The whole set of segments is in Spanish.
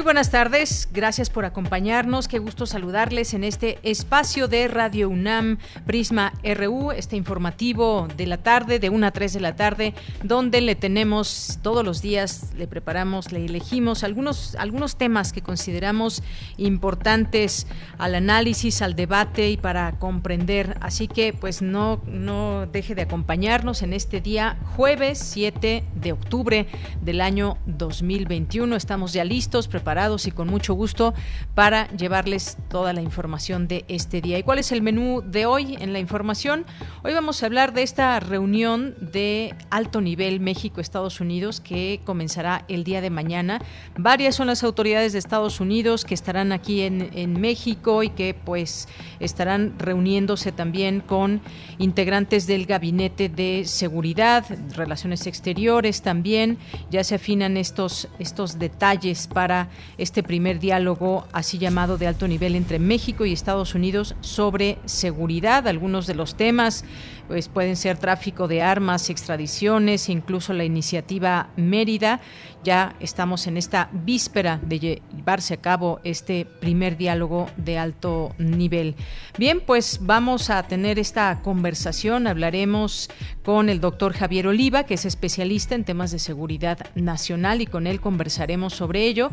Muy buenas tardes, gracias por acompañarnos, qué gusto saludarles en este espacio de Radio UNAM Prisma RU, este informativo de la tarde, de 1 a 3 de la tarde, donde le tenemos todos los días, le preparamos, le elegimos algunos, algunos temas que consideramos importantes al análisis, al debate y para comprender. Así que pues no, no deje de acompañarnos en este día jueves 7 de octubre del año 2021. Estamos ya listos, preparados y con mucho gusto para llevarles toda la información de este día. ¿Y cuál es el menú de hoy en la información? Hoy vamos a hablar de esta reunión de alto nivel México-Estados Unidos que comenzará el día de mañana. Varias son las autoridades de Estados Unidos que estarán aquí en, en México y que pues estarán reuniéndose también con integrantes del Gabinete de Seguridad, Relaciones Exteriores también. Ya se afinan estos, estos detalles para este primer diálogo así llamado de alto nivel entre México y Estados Unidos sobre seguridad. Algunos de los temas pues pueden ser tráfico de armas, extradiciones, incluso la iniciativa Mérida. Ya estamos en esta víspera de llevarse a cabo este primer diálogo de alto nivel. Bien, pues vamos a tener esta conversación. Hablaremos con el doctor Javier Oliva, que es especialista en temas de seguridad nacional, y con él conversaremos sobre ello.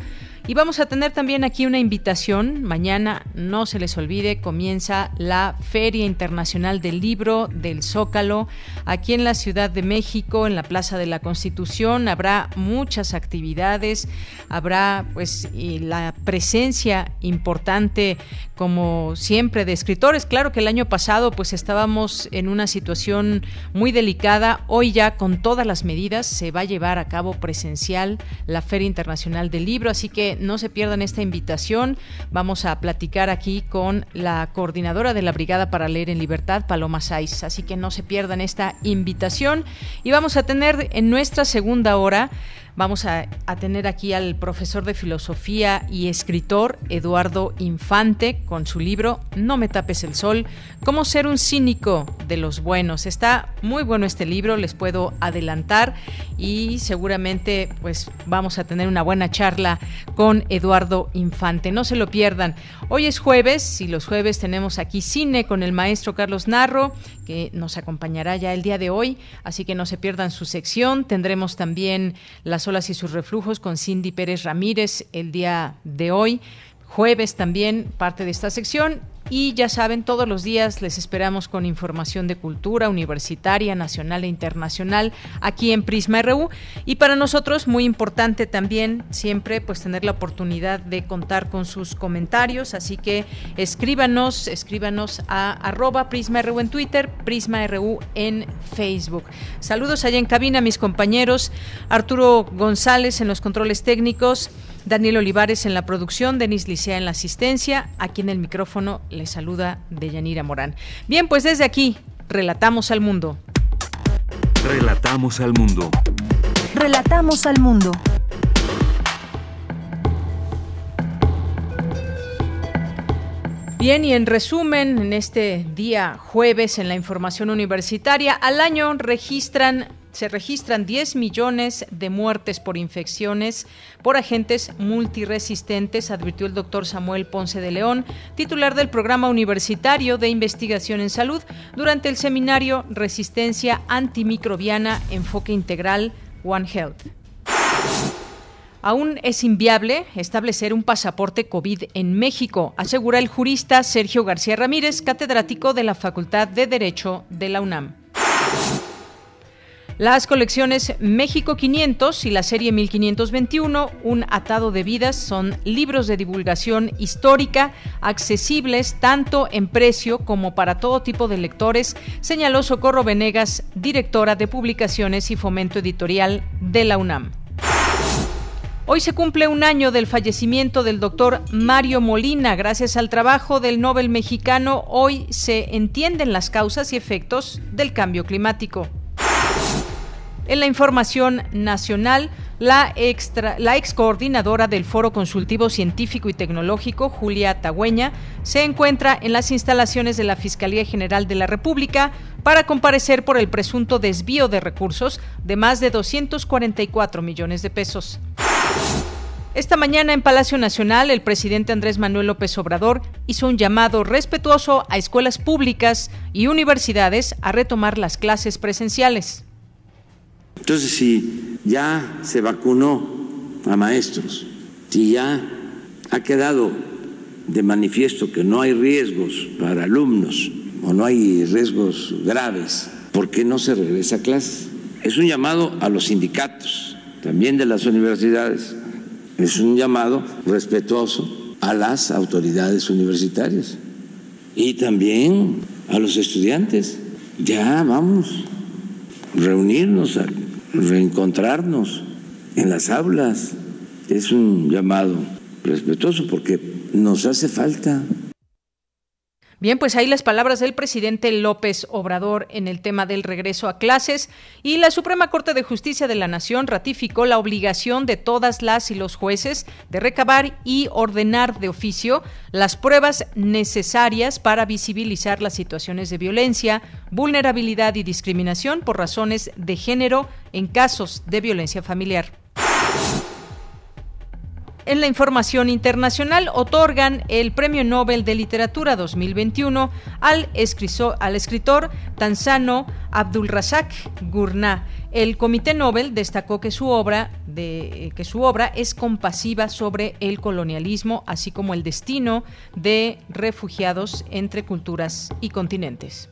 Y vamos a tener también aquí una invitación. Mañana, no se les olvide, comienza la Feria Internacional del Libro del Zócalo, aquí en la Ciudad de México, en la Plaza de la Constitución. Habrá muchas actividades, habrá pues la presencia importante, como siempre, de escritores. Claro que el año pasado pues estábamos en una situación muy delicada. Hoy ya con todas las medidas se va a llevar a cabo presencial la Feria Internacional del Libro, así que no se pierdan esta invitación. Vamos a platicar aquí con la coordinadora de la Brigada para Leer en Libertad, Paloma Saiz. Así que no se pierdan esta invitación. Y vamos a tener en nuestra segunda hora Vamos a, tener aquí al profesor de filosofía y escritor Eduardo Infante con su libro No me tapes el sol, cómo ser un cínico de los buenos. Está muy bueno este libro, les puedo adelantar y seguramente pues vamos a tener una buena charla con Eduardo Infante. No se lo pierdan. Hoy es jueves y los jueves tenemos aquí cine con el maestro Carlos Narro que nos acompañará ya el día de hoy, así que no se pierdan su sección. Tendremos también las olas y sus reflujos con Cindy Pérez Ramírez el día de hoy. Jueves también parte de esta sección y ya saben, todos los días les esperamos con información de cultura universitaria, nacional e internacional aquí en Prisma RU. Y para nosotros muy importante también siempre pues tener la oportunidad de contar con sus comentarios. Así que escríbanos, escríbanos a arroba Prisma RU en Twitter, Prisma RU en Facebook. Saludos allá en cabina mis compañeros Arturo González en los controles técnicos. Daniel Olivares en la producción, Denis Licea en la asistencia. Aquí en el micrófono le saluda Deyanira Morán. Bien, pues desde aquí, relatamos al mundo. Relatamos al mundo. Relatamos al mundo. Bien, y en resumen, en este día jueves en la información universitaria, al año registran se registran 10 millones de muertes por infecciones por agentes multiresistentes, advirtió el doctor Samuel Ponce de León, titular del Programa Universitario de Investigación en Salud, durante el seminario Resistencia Antimicrobiana, Enfoque Integral One Health. Aún es inviable establecer un pasaporte COVID en México, asegura el jurista Sergio García Ramírez, catedrático de la Facultad de Derecho de la UNAM. Las colecciones México 500 y la serie 1521, Un atado de vidas, son libros de divulgación histórica accesibles tanto en precio como para todo tipo de lectores, señaló Socorro Venegas, directora de publicaciones y fomento editorial de la UNAM. Hoy se cumple un año del fallecimiento del doctor Mario Molina. Gracias al trabajo del Nobel mexicano, hoy se entienden las causas y efectos del cambio climático. En la información nacional, la, extra, la ex coordinadora del Foro Consultivo Científico y Tecnológico, Julia Tagüeña, se encuentra en las instalaciones de la Fiscalía General de la República para comparecer por el presunto desvío de recursos de más de 244 millones de pesos. Esta mañana en Palacio Nacional, el presidente Andrés Manuel López Obrador hizo un llamado respetuoso a escuelas públicas y universidades a retomar las clases presenciales. Entonces, si ya se vacunó a maestros, si ya ha quedado de manifiesto que no hay riesgos para alumnos o no hay riesgos graves, ¿por qué no se regresa a clases? Es un llamado a los sindicatos, también de las universidades, es un llamado respetuoso a las autoridades universitarias y también a los estudiantes. Ya vamos, reunirnos reencontrarnos en las aulas. Es un llamado respetuoso porque nos hace falta. Bien, pues ahí las palabras del presidente López Obrador en el tema del regreso a clases. Y la Suprema Corte de Justicia de la Nación ratificó la obligación de todas las y los jueces de recabar y ordenar de oficio las pruebas necesarias para visibilizar las situaciones de violencia, vulnerabilidad y discriminación por razones de género en casos de violencia familiar en la información internacional otorgan el Premio Nobel de Literatura 2021 al, escritor, tanzano Abdulrazak Gurnah. El Comité Nobel destacó que su obra de, que su obra es compasiva sobre el colonialismo, así como el destino de refugiados entre culturas y continentes.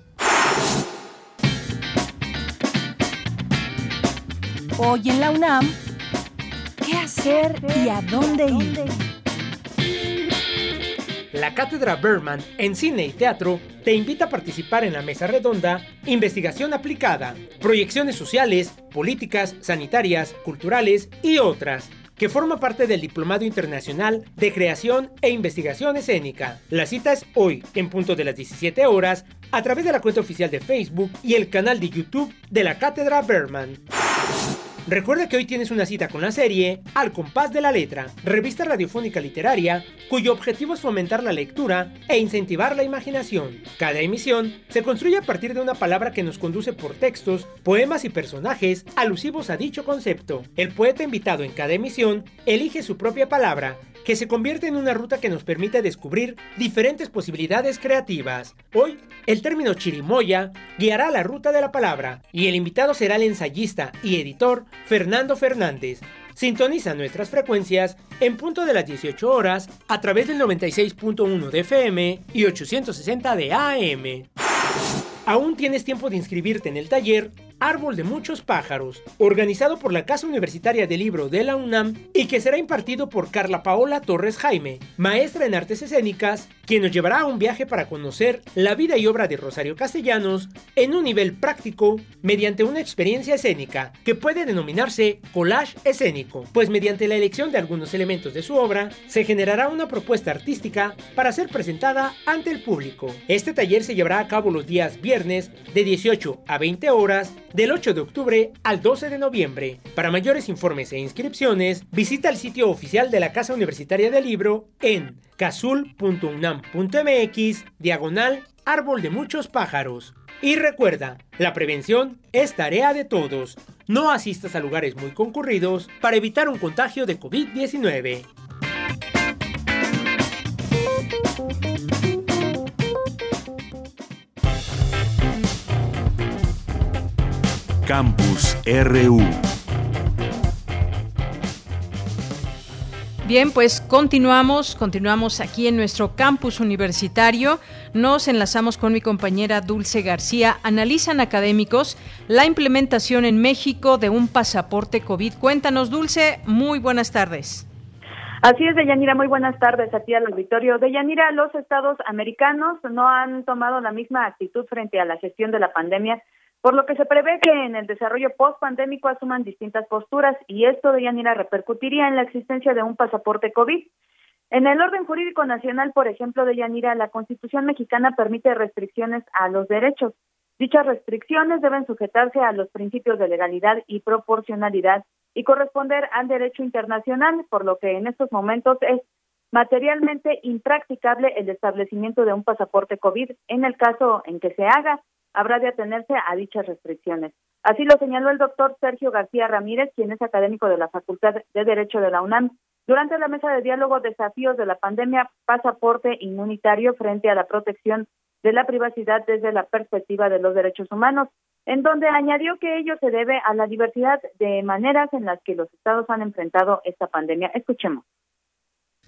Hoy en la UNAM ¿Qué y a dónde? La Cátedra Berman en Cine y Teatro te invita a participar en la mesa redonda Investigación aplicada, proyecciones sociales, políticas, sanitarias, culturales y otras que forma parte del Diplomado Internacional de Creación e Investigación Escénica. La cita es hoy, en punto de las 17 horas, a través de la cuenta oficial de Facebook y el canal de YouTube de la Cátedra Berman. Recuerda que hoy tienes una cita con la serie Al compás de la letra, revista radiofónica literaria cuyo objetivo es fomentar la lectura e incentivar la imaginación. Cada emisión se construye a partir de una palabra que nos conduce por textos, poemas y personajes alusivos a dicho concepto. El poeta invitado en cada emisión elige su propia palabra que se convierte en una ruta que nos permite descubrir diferentes posibilidades creativas. Hoy, el término chirimoya guiará la ruta de la palabra y el invitado será el ensayista y editor Fernando Fernández. Sintoniza nuestras frecuencias en punto de las 18 horas a través del 96.1 de FM y 860 de AM. Aún tienes tiempo de inscribirte en el taller Árbol de Muchos Pájaros, organizado por la Casa Universitaria del Libro de la UNAM y que será impartido por Carla Paola Torres Jaime, maestra en artes escénicas, quien nos llevará a un viaje para conocer la vida y obra de Rosario Castellanos en un nivel práctico mediante una experiencia escénica que puede denominarse collage escénico, pues mediante la elección de algunos elementos de su obra se generará una propuesta artística para ser presentada ante el público. Este taller se llevará a cabo los días viernes de 18 a 20 horas del 8 de octubre al 12 de noviembre. Para mayores informes e inscripciones, visita el sitio oficial de la Casa Universitaria del Libro en casul.unam.mx, diagonal árbol de muchos pájaros. Y recuerda, la prevención es tarea de todos. No asistas a lugares muy concurridos para evitar un contagio de COVID-19. Campus RU. Bien, pues continuamos, continuamos aquí en nuestro campus universitario. nos enlazamos con mi compañera Dulce García. Analizan académicos la implementación en México de un pasaporte COVID. Cuéntanos, Dulce, muy buenas tardes. Así es, Deyanira, muy buenas tardes a ti al auditorio. Deyanira, los estados americanos no han tomado la misma actitud frente a la gestión de la pandemia, por lo que se prevé que en el desarrollo post-pandémico asuman distintas posturas y esto, Deyanira, repercutiría en la existencia de un pasaporte COVID. En el orden jurídico nacional, por ejemplo, de Yanira, la Constitución mexicana permite restricciones a los derechos. Dichas restricciones deben sujetarse a los principios de legalidad y proporcionalidad y corresponder al derecho internacional, por lo que en estos momentos es materialmente impracticable el establecimiento de un pasaporte COVID. En el caso en que se haga, habrá de atenerse a dichas restricciones. Así lo señaló el doctor Sergio García Ramírez, quien es académico de la Facultad de Derecho de la UNAM, durante la mesa de diálogo Desafíos de la Pandemia, Pasaporte Inmunitario frente a la protección de la privacidad desde la perspectiva de los derechos humanos, en donde añadió que ello se debe a la diversidad de maneras en las que los estados han enfrentado esta pandemia. Escuchemos.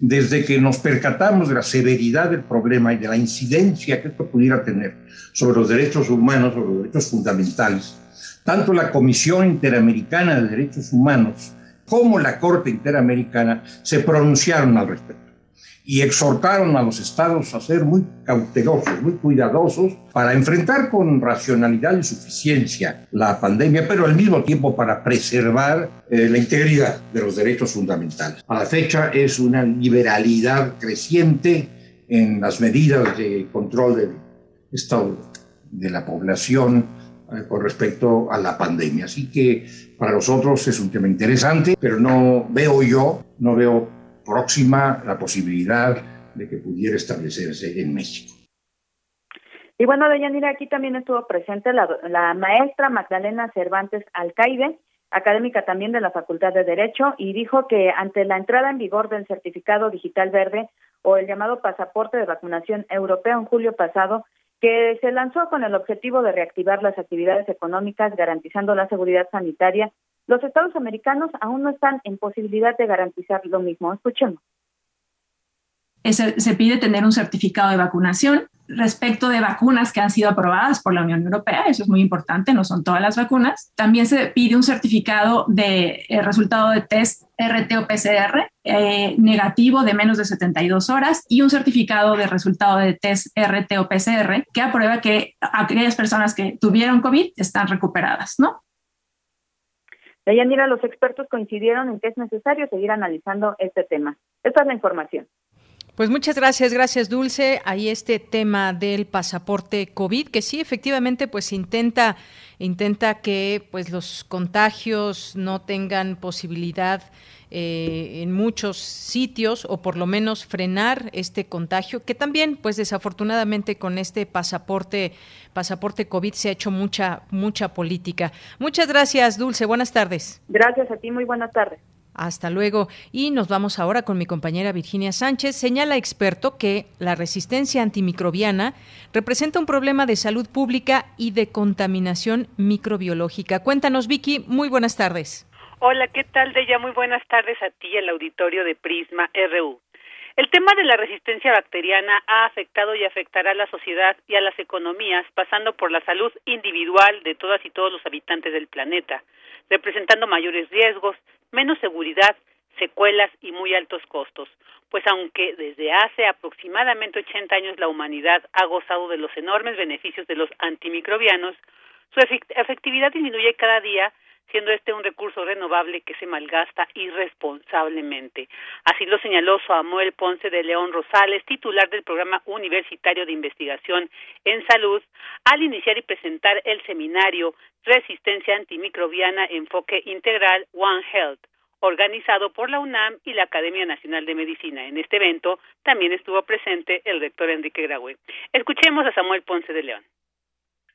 Desde que nos percatamos de la severidad del problema y de la incidencia que esto pudiera tener sobre los derechos humanos, sobre los derechos fundamentales, tanto la Comisión Interamericana de Derechos Humanos como la Corte Interamericana se pronunciaron al respecto y exhortaron a los estados a ser muy cautelosos, muy cuidadosos para enfrentar con racionalidad y suficiencia la pandemia, pero al mismo tiempo para preservar eh, la integridad de los derechos fundamentales. A la fecha es una liberalidad creciente en las medidas de control del estado de la población eh, con respecto a la pandemia. Así que para nosotros es un tema interesante, pero no veo yo, no veo próxima la posibilidad de que pudiera establecerse en México. Y bueno, Deyanira, aquí también estuvo presente la, la maestra Magdalena Cervantes Alcaide, académica también de la Facultad de Derecho, y dijo que ante la entrada en vigor del certificado digital verde o el llamado pasaporte de vacunación europeo en julio pasado, que se lanzó con el objetivo de reactivar las actividades económicas garantizando la seguridad sanitaria, los estados americanos aún no están en posibilidad de garantizar lo mismo. Escuchemos. Se, pide tener un certificado de vacunación respecto de vacunas que han sido aprobadas por la Unión Europea, eso es muy importante, no son todas las vacunas. También se pide un certificado de eh, resultado de test RT o PCR eh, negativo de menos de 72 horas y un certificado de resultado de test RT o PCR que aprueba que aquellas personas que tuvieron COVID están recuperadas, ¿no? Deyanira, los expertos coincidieron en que es necesario seguir analizando este tema. Esta es la información. Pues muchas gracias, gracias Dulce. Ahí este tema del pasaporte COVID, que sí, efectivamente, pues intenta, intenta que pues los contagios no tengan posibilidad eh, en muchos sitios o por lo menos frenar este contagio, que también, pues desafortunadamente con este pasaporte, pasaporte COVID se ha hecho mucha, mucha política. Muchas gracias, Dulce. Buenas tardes. Gracias a ti, muy buenas tardes. Hasta luego. Y nos vamos ahora con mi compañera Virginia Sánchez. Señala experto que la resistencia antimicrobiana representa un problema de salud pública y de contaminación microbiológica. Cuéntanos, Vicky. Muy buenas tardes. Hola, ¿qué tal, Deya? Muy buenas tardes a ti y al auditorio de Prisma RU. El tema de la resistencia bacteriana ha afectado y afectará a la sociedad y a las economías, pasando por la salud individual de todas y todos los habitantes del planeta, representando mayores riesgos, menos seguridad, secuelas y muy altos costos, pues aunque desde hace aproximadamente 80 años la humanidad ha gozado de los enormes beneficios de los antimicrobianos, su efectividad disminuye cada día, siendo este un recurso renovable que se malgasta irresponsablemente. Así lo señaló Samuel Ponce de León Rosales, titular del Programa Universitario de Investigación en Salud, al iniciar y presentar el seminario Resistencia Antimicrobiana Enfoque Integral One Health, organizado por la UNAM y la Academia Nacional de Medicina. En este evento también estuvo presente el rector Enrique Graue. Escuchemos a Samuel Ponce de León.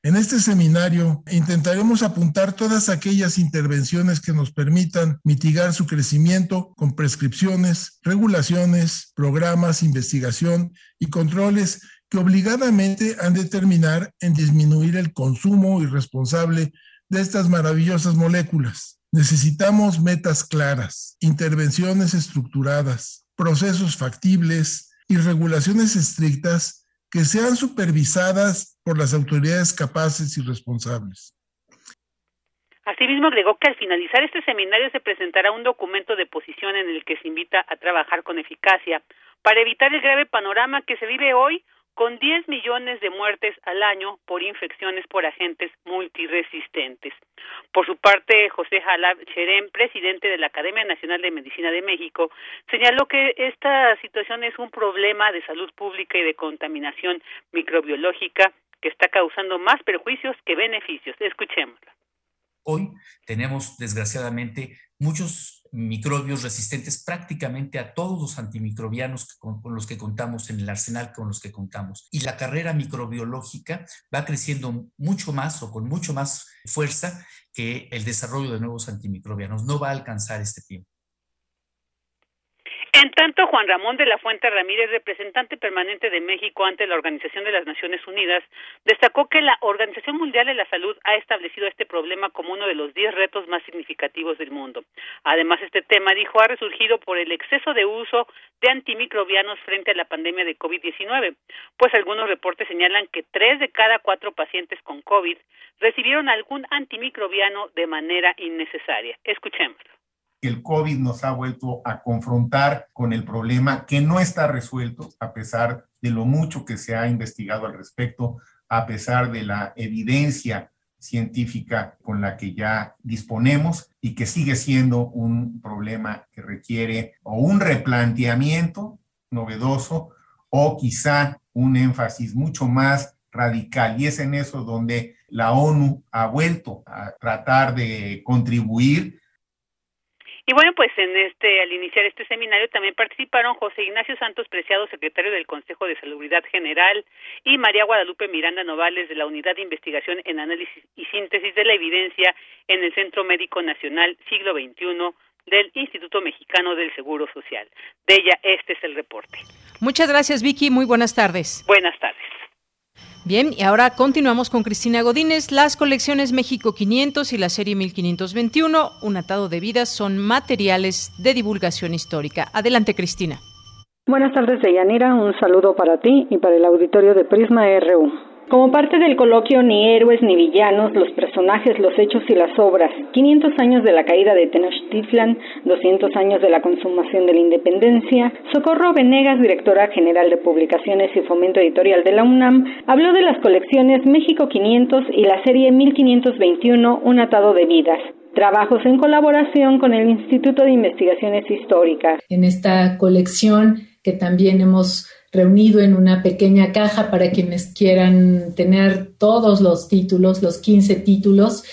En este seminario intentaremos apuntar todas aquellas intervenciones que nos permitan mitigar su crecimiento con prescripciones, regulaciones, programas, investigación y controles que obligadamente han de terminar en disminuir el consumo irresponsable de estas maravillosas moléculas. Necesitamos metas claras, intervenciones estructuradas, procesos factibles y regulaciones estrictas que sean supervisadas por las autoridades capaces y responsables. Asimismo, agregó que al finalizar este seminario se presentará un documento de posición en el que se invita a trabajar con eficacia para evitar el grave panorama que se vive hoy con 10 millones de muertes al año por infecciones por agentes multiresistentes. Por su parte, José Jalab Cherem, presidente de la Academia Nacional de Medicina de México, señaló que esta situación es un problema de salud pública y de contaminación microbiológica que está causando más perjuicios que beneficios. Escuchémosla. Hoy tenemos, desgraciadamente, muchos microbios resistentes prácticamente a todos los antimicrobianos con, los que contamos en el arsenal con los que contamos. Y la carrera microbiológica va creciendo mucho más o con mucho más fuerza que el desarrollo de nuevos antimicrobianos. No va a alcanzar este tiempo. En tanto, Juan Ramón de la Fuente Ramírez, representante permanente de México ante la Organización de las Naciones Unidas, destacó que la Organización Mundial de la Salud ha establecido este problema como uno de los diez retos más significativos del mundo. Además, este tema, dijo, ha resurgido por el exceso de uso de antimicrobianos frente a la pandemia de COVID-19, pues algunos reportes señalan que tres de cada cuatro pacientes con COVID recibieron algún antimicrobiano de manera innecesaria. Escuchémoslo el COVID nos ha vuelto a confrontar con el problema que no está resuelto, a pesar de lo mucho que se ha investigado al respecto, a pesar de la evidencia científica con la que ya disponemos y que sigue siendo un problema que requiere o un replanteamiento novedoso o quizá un énfasis mucho más radical. Y es en eso donde la ONU ha vuelto a tratar de contribuir y bueno, pues en este al iniciar este seminario también participaron José Ignacio Santos Preciado, secretario del Consejo de Salubridad General, y María Guadalupe Miranda Novales de la Unidad de Investigación en Análisis y Síntesis de la Evidencia en el Centro Médico Nacional Siglo XXI del Instituto Mexicano del Seguro Social. De ella, este es el reporte. Muchas gracias, Vicky. Muy buenas tardes. Buenas tardes. Bien, y ahora continuamos con Cristina Godínez. Las colecciones México 500 y la serie 1521, Un atado de vidas, son materiales de divulgación histórica. Adelante, Cristina. Buenas tardes, Deyanira. Un saludo para ti y para el auditorio de Prisma RU. Como parte del coloquio Ni héroes ni villanos, los personajes, los hechos y las obras, 500 años de la caída de Tenochtitlan, 200 años de la consumación de la independencia, Socorro Venegas, directora general de Publicaciones y Fomento Editorial de la UNAM, habló de las colecciones México 500 y la serie 1521, Un atado de vidas, trabajos en colaboración con el Instituto de Investigaciones Históricas. En esta colección que también hemos reunido en una pequeña caja para quienes quieran tener todos los títulos, los 15 títulos,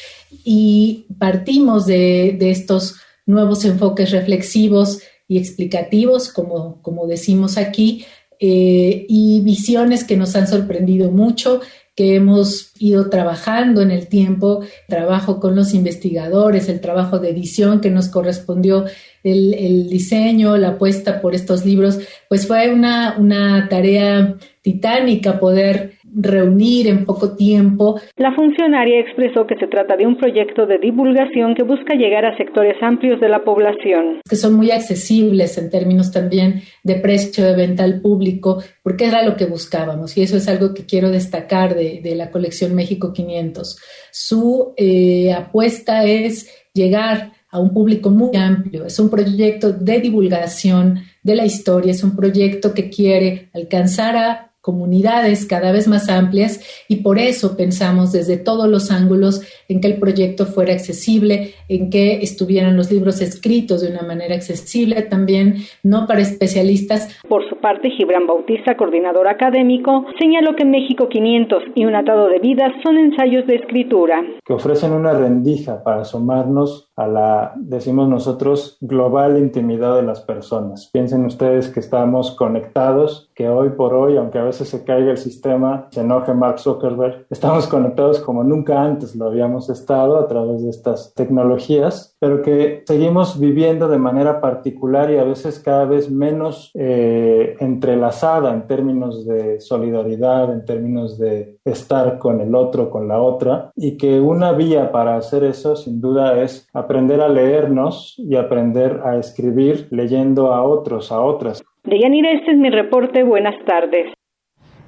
y partimos de, estos nuevos enfoques reflexivos y explicativos, como, como decimos aquí, eh, y visiones que nos han sorprendido mucho, que hemos ido trabajando en el tiempo, trabajo con los investigadores, el trabajo de edición que nos correspondió el, diseño, la apuesta por estos libros, pues fue una, una tarea titánica poder reunir en poco tiempo. La funcionaria expresó que se trata de un proyecto de divulgación que busca llegar a sectores amplios de la población. Que son muy accesibles en términos también de precio de venta al público, porque era lo que buscábamos y eso es algo que quiero destacar de, la colección México 500. Su eh, apuesta es llegar a un público muy amplio. Es un proyecto de divulgación de la historia, es un proyecto que quiere alcanzar a comunidades cada vez más amplias y por eso pensamos desde todos los ángulos en que el proyecto fuera accesible, en que estuvieran los libros escritos de una manera accesible también, no para especialistas. Por su parte, Gibran Bautista, coordinador académico, señaló que México 500 y un atado de vidas son ensayos de escritura. Que ofrecen una rendija para asomarnos a la, decimos nosotros, global intimidad de las personas. Piensen ustedes que estamos conectados, que hoy por hoy, aunque a veces se caiga el sistema, se enoje Mark Zuckerberg, estamos conectados como nunca antes lo habíamos estado a través de estas tecnologías, pero que seguimos viviendo de manera particular y a veces cada vez menos eh, entrelazada en términos de solidaridad, en términos de estar con el otro, con la otra, y que una vía para hacer eso sin duda es aprender a leernos y aprender a escribir leyendo a otros, a otras. Deyanira, este es mi reporte. Buenas tardes.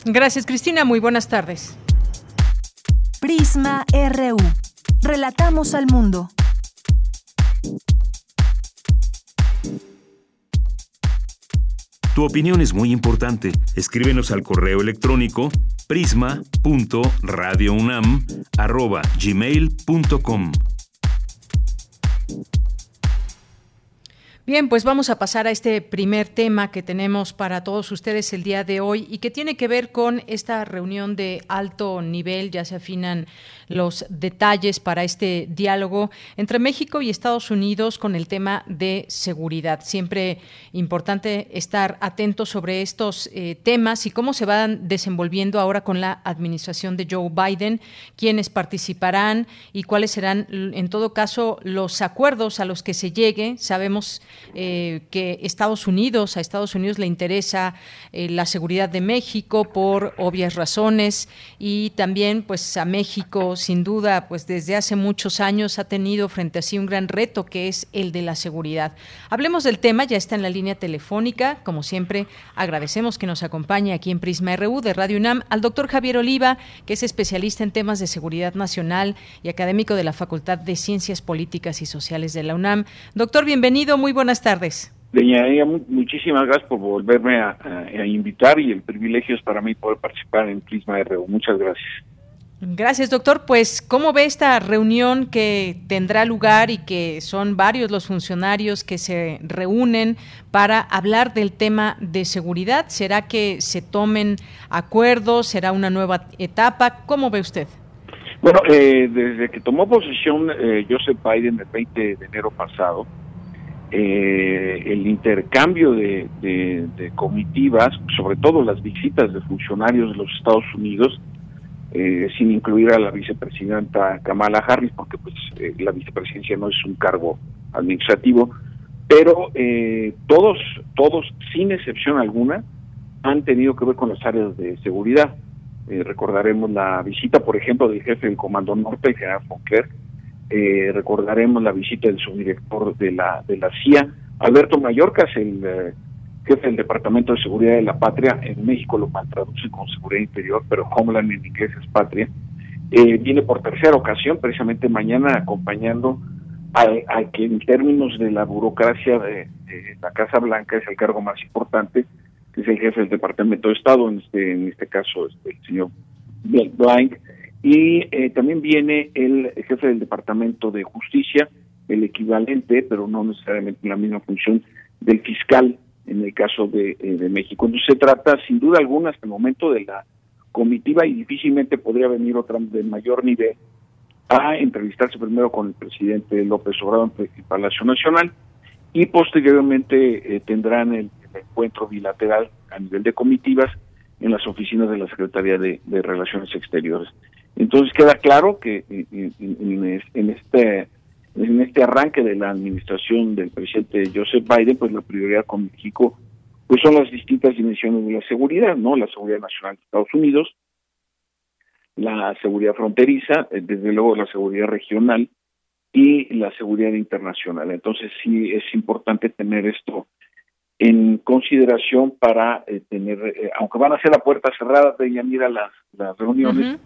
Gracias, Cristina. Muy buenas tardes. Prisma RU. Relatamos al mundo. Tu opinión es muy importante. Escríbenos al correo electrónico prisma.radiounam@gmail.com. Bien, pues vamos a pasar a este primer tema que tenemos para todos ustedes el día de hoy y que tiene que ver con esta reunión de alto nivel. Ya se afinan los detalles para este diálogo entre México y Estados Unidos con el tema de seguridad. Siempre importante estar atentos sobre estos eh, temas y cómo se van desenvolviendo ahora con la administración de Joe Biden, quiénes participarán y cuáles serán, en todo caso, los acuerdos a los que se llegue. Sabemos eh, que Estados Unidos, a Estados Unidos le interesa eh, la seguridad de México por obvias razones y también pues a México sin duda pues desde hace muchos años ha tenido frente a sí un gran reto que es el de la seguridad. Hablemos del tema, ya está en la línea telefónica, como siempre agradecemos que nos acompañe aquí en Prisma RU de Radio UNAM al doctor Javier Oliva, que es especialista en temas de seguridad nacional y académico de la Facultad de Ciencias Políticas y Sociales de la UNAM. Doctor, bienvenido, muy buenas tardes. Doña muchísimas gracias por volverme a, invitar y el privilegio es para mí poder participar en Prisma RU. Muchas gracias. Gracias, doctor. Pues, ¿cómo ve esta reunión que tendrá lugar y que son varios los funcionarios que se reúnen para hablar del tema de seguridad? ¿Será que se tomen acuerdos? ¿Será una nueva etapa? ¿Cómo ve usted? Bueno, eh, desde que tomó posesión eh, Joseph Biden el 20 de enero pasado, eh, el intercambio de, comitivas, sobre todo las visitas de funcionarios de los Estados Unidos, eh, sin incluir a la vicepresidenta Kamala Harris, porque pues eh, la vicepresidencia no es un cargo administrativo, pero todos, todos, sin excepción alguna, han tenido que ver con las áreas de seguridad. recordaremos la visita, por ejemplo, del jefe del Comando Norte, el general Fonker, eh, recordaremos la visita del subdirector de la, de la CIA, Alberto Mallorcas, el eh, jefe del Departamento de Seguridad de la Patria, en México lo traducen como Seguridad Interior, pero Homeland en inglés es Patria, eh, viene por tercera ocasión, precisamente mañana acompañando al que en términos de la burocracia de, la Casa Blanca es el cargo más importante, que es el jefe del Departamento de Estado, en este, en este caso este, el señor Blank, y eh, también viene el jefe del Departamento de Justicia, el equivalente, pero no necesariamente la misma función, del fiscal en el caso de, eh, de México. Entonces se trata, sin duda alguna, hasta el momento de la comitiva y difícilmente podría venir otra de mayor nivel a entrevistarse primero con el presidente López Obrador en el Palacio Nacional y posteriormente eh, tendrán el, encuentro bilateral a nivel de comitivas en las oficinas de la Secretaría de Relaciones Exteriores. Entonces queda claro que en este en este arranque de la administración del presidente Joseph Biden, pues la prioridad con México pues son las distintas dimensiones de la seguridad, ¿no? La seguridad nacional de Estados Unidos, la seguridad fronteriza, eh, desde luego la seguridad regional y la seguridad internacional. Entonces sí es importante tener esto en consideración para eh, tener, eh, aunque van a ser a puerta cerrada, de ir a las, las reuniones,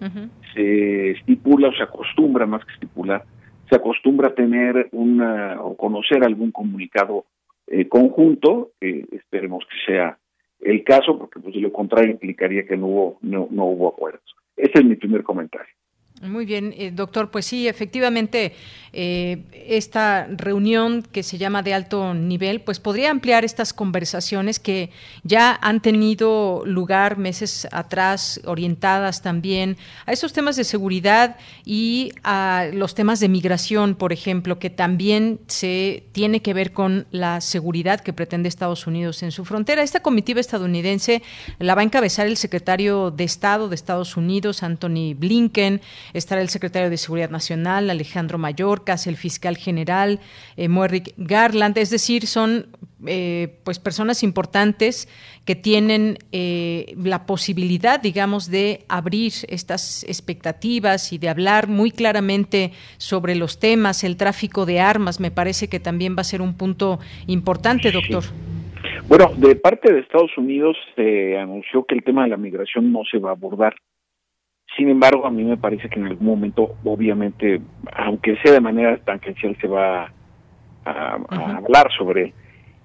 se estipula o se acostumbra, más que estipular, se acostumbra a tener una o conocer algún comunicado eh, conjunto, que esperemos que sea el caso, porque pues de lo contrario implicaría que no hubo, no, no hubo acuerdos. Ese es mi primer comentario. Muy bien, eh, doctor. Pues sí, efectivamente, eh, esta reunión que se llama de alto nivel, pues podría ampliar estas conversaciones que ya han tenido lugar meses atrás, orientadas también a esos temas de seguridad y a los temas de migración, por ejemplo, que también se tiene que ver con la seguridad que pretende Estados Unidos en su frontera. Esta comitiva estadounidense la va a encabezar el secretario de Estado de Estados Unidos, Anthony Blinken estará el secretario de Seguridad Nacional, Alejandro Mayorkas, el fiscal general, eh, Garland, es decir, son eh, pues personas importantes que tienen eh, la posibilidad, digamos, de abrir estas expectativas y de hablar muy claramente sobre los temas, el tráfico de armas, me parece que también va a ser un punto importante, doctor. Bueno, de parte de Estados Unidos se anunció que el tema de la migración no se va a abordar. Sin embargo, a mí me parece que en algún momento, obviamente, aunque sea de manera tangencial, se va a, hablar sobre él.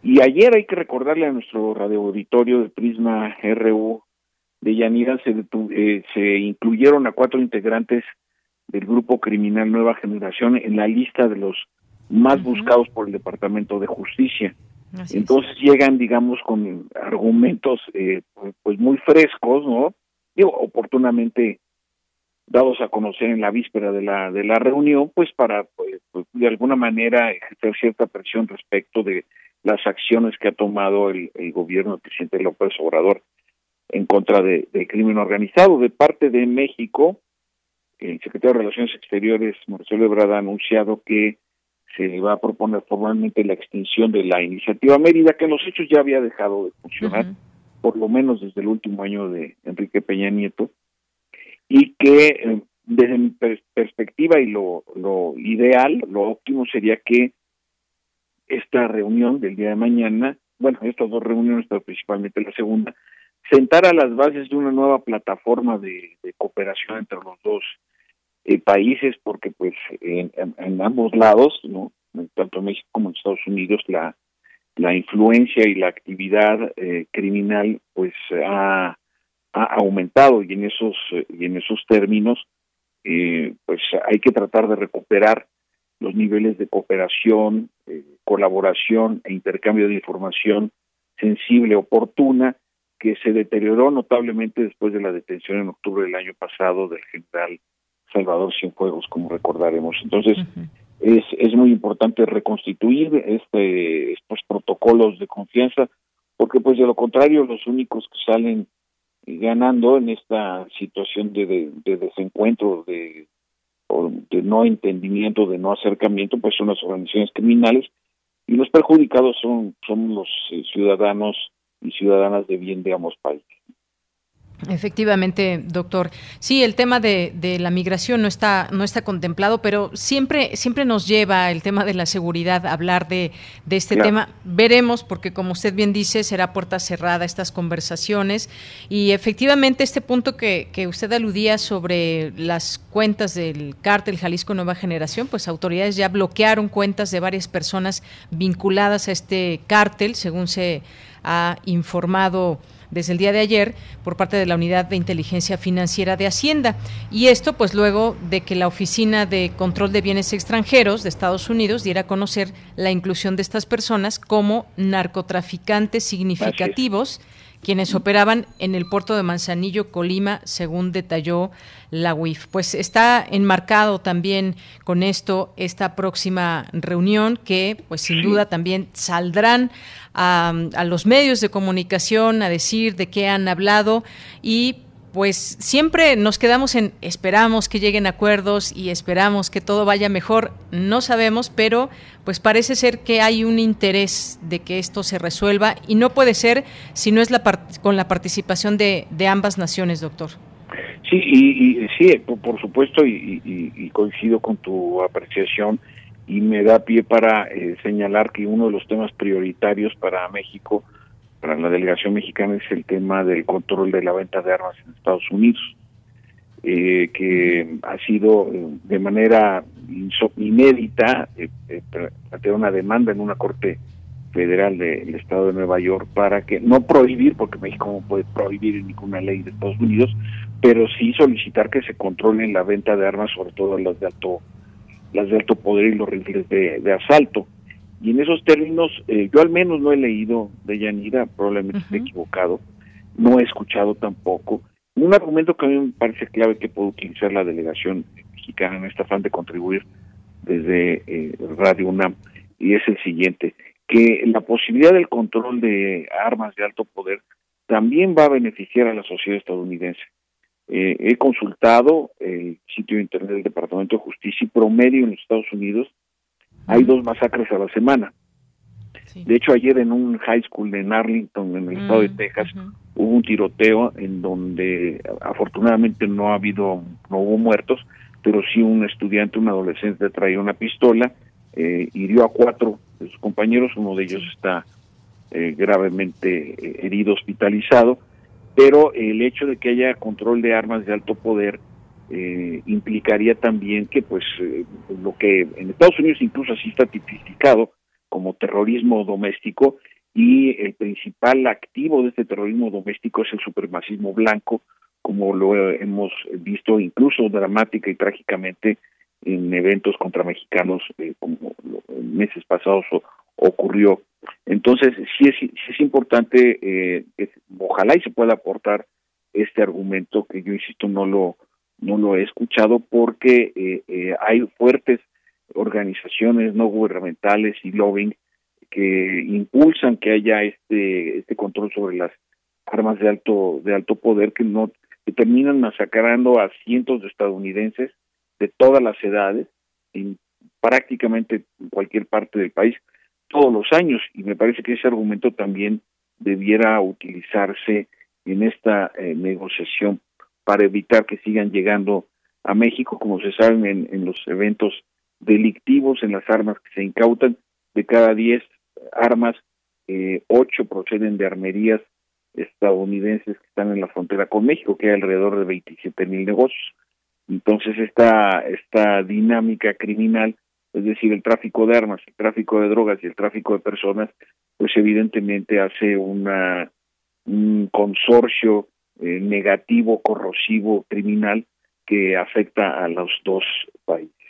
Y ayer hay que recordarle a nuestro radio auditorio de Prisma RU de Yanira, se, eh, se incluyeron a cuatro integrantes del grupo criminal Nueva Generación en la lista de los más buscados por el Departamento de Justicia. Entonces llegan, digamos, con argumentos eh, pues, pues muy frescos, ¿no? Digo, oportunamente dados a conocer en la víspera de la de la reunión, pues para pues, pues, de alguna manera ejercer cierta presión respecto de las acciones que ha tomado el, gobierno del presidente López Obrador en contra de, del crimen organizado. De parte de México, el secretario de Relaciones Exteriores, Marcelo Ebrard, ha anunciado que se va a proponer formalmente la extinción de la iniciativa Mérida, que en los hechos ya había dejado de funcionar, por lo menos desde el último año de Enrique Peña Nieto, y que eh, desde mi perspectiva y lo, lo ideal, lo óptimo sería que esta reunión del día de mañana, bueno, estas dos reuniones, pero principalmente la segunda, sentara las bases de una nueva plataforma de cooperación entre los dos eh, países porque pues en, ambos lados, no tanto en México como en Estados Unidos, la, la influencia y la actividad eh, criminal pues ha, ha, aumentado y en esos y en esos términos eh, pues hay que tratar de recuperar los niveles de cooperación, colaboración e intercambio de información sensible, oportuna, que se deterioró notablemente después de la detención en octubre del año pasado del general Salvador Cienfuegos, como recordaremos. Entonces, es, es muy importante reconstituir este, estos protocolos de confianza, porque pues de lo contrario, los únicos que salen ganando en esta situación de, de, desencuentro, de, de no entendimiento, de no acercamiento, pues son las organizaciones criminales y los perjudicados son, son los eh, ciudadanos y ciudadanas de bien de ambos países. Efectivamente, doctor. Sí, el tema de, la migración no está, no está contemplado, pero siempre, siempre nos lleva el tema de la seguridad a hablar de, este tema. Veremos, porque como usted bien dice, será puerta cerrada estas conversaciones. Y efectivamente, este punto que, que usted aludía sobre las cuentas del cártel Jalisco Nueva Generación, pues autoridades ya bloquearon cuentas de varias personas vinculadas a este cártel, según se ha informado desde el día de ayer por parte de la Unidad de Inteligencia Financiera de Hacienda. Y esto pues luego de que la Oficina de Control de Bienes Extranjeros de Estados Unidos diera a conocer la inclusión de estas personas como narcotraficantes significativos quienes operaban en el puerto de Manzanillo, Colima, según detalló la UIF. Pues está enmarcado también con esto esta próxima reunión que, pues sin duda, también saldrán a, a los medios de comunicación a decir de qué han hablado y pues siempre nos quedamos en esperamos que lleguen acuerdos y esperamos que todo vaya mejor. No sabemos, pero pues parece ser que hay un interés de que esto se resuelva y no puede ser si no es la con la participación de, ambas naciones, doctor. Sí, y, sí, por, supuesto, y, coincido con tu apreciación y me da pie para eh, señalar que uno de los temas prioritarios para México para la delegación mexicana es el tema del control de la venta de armas en Estados Unidos, eh, que ha sido eh, de manera inédita eh, eh una demanda en una corte federal del estado de Nueva York para que no prohibir, porque México no puede prohibir ninguna ley de Estados Unidos, pero sí solicitar que se controlen la venta de armas, sobre todo las de alto las de alto poder y los rifles de asalto. Y en esos términos, eh, yo al menos no he leído de Yanira, probablemente esté equivocado, no he escuchado tampoco. Un argumento que a mí me parece clave que puede utilizar la delegación mexicana en esta afán de contribuir desde eh, Radio UNAM, y es el siguiente, que la posibilidad del control de armas de alto poder también va a beneficiar a la sociedad estadounidense. Eh, he consultado el sitio de internet del Departamento de Justicia y promedio en los Estados Unidos hay dos masacres a la semana. De hecho, ayer en un high school en Arlington, en el estado de mm, Texas, hubo un tiroteo en donde afortunadamente no ha habido, no hubo muertos, pero sí un estudiante, un adolescente traía una pistola, eh, hirió a cuatro de sus compañeros, uno de ellos está eh, gravemente eh, herido, hospitalizado, pero el hecho de que haya control de armas de alto poder eh, implicaría también que pues lo que en Estados Unidos incluso así está tipificado como terrorismo doméstico y el principal activo de este terrorismo doméstico es el supremacismo blanco, como lo hemos visto incluso dramática y trágicamente en eventos contra mexicanos como meses pasados ocurrió. Entonces, sí es, sí es importante, eh, ojalá y se pueda aportar este argumento que yo insisto no lo no lo he escuchado porque eh, eh, hay fuertes organizaciones no gubernamentales y lobbying que impulsan que haya este este control sobre las armas de alto de alto poder que no que terminan masacrando a cientos de estadounidenses de todas las edades en prácticamente cualquier parte del país todos los años. Y me parece que ese argumento también debiera utilizarse en esta eh, negociación para evitar que sigan llegando a México, como se sabe en, los eventos delictivos, en las armas que se incautan, de cada 10 armas, eh, 8 proceden de armerías estadounidenses que están en la frontera con México, que hay alrededor de 27 mil negocios. Entonces esta, esta dinámica criminal es decir, el tráfico de armas, el tráfico de drogas y el tráfico de personas, pues evidentemente hace un consorcio eh, negativo, corrosivo, criminal que afecta a los dos países.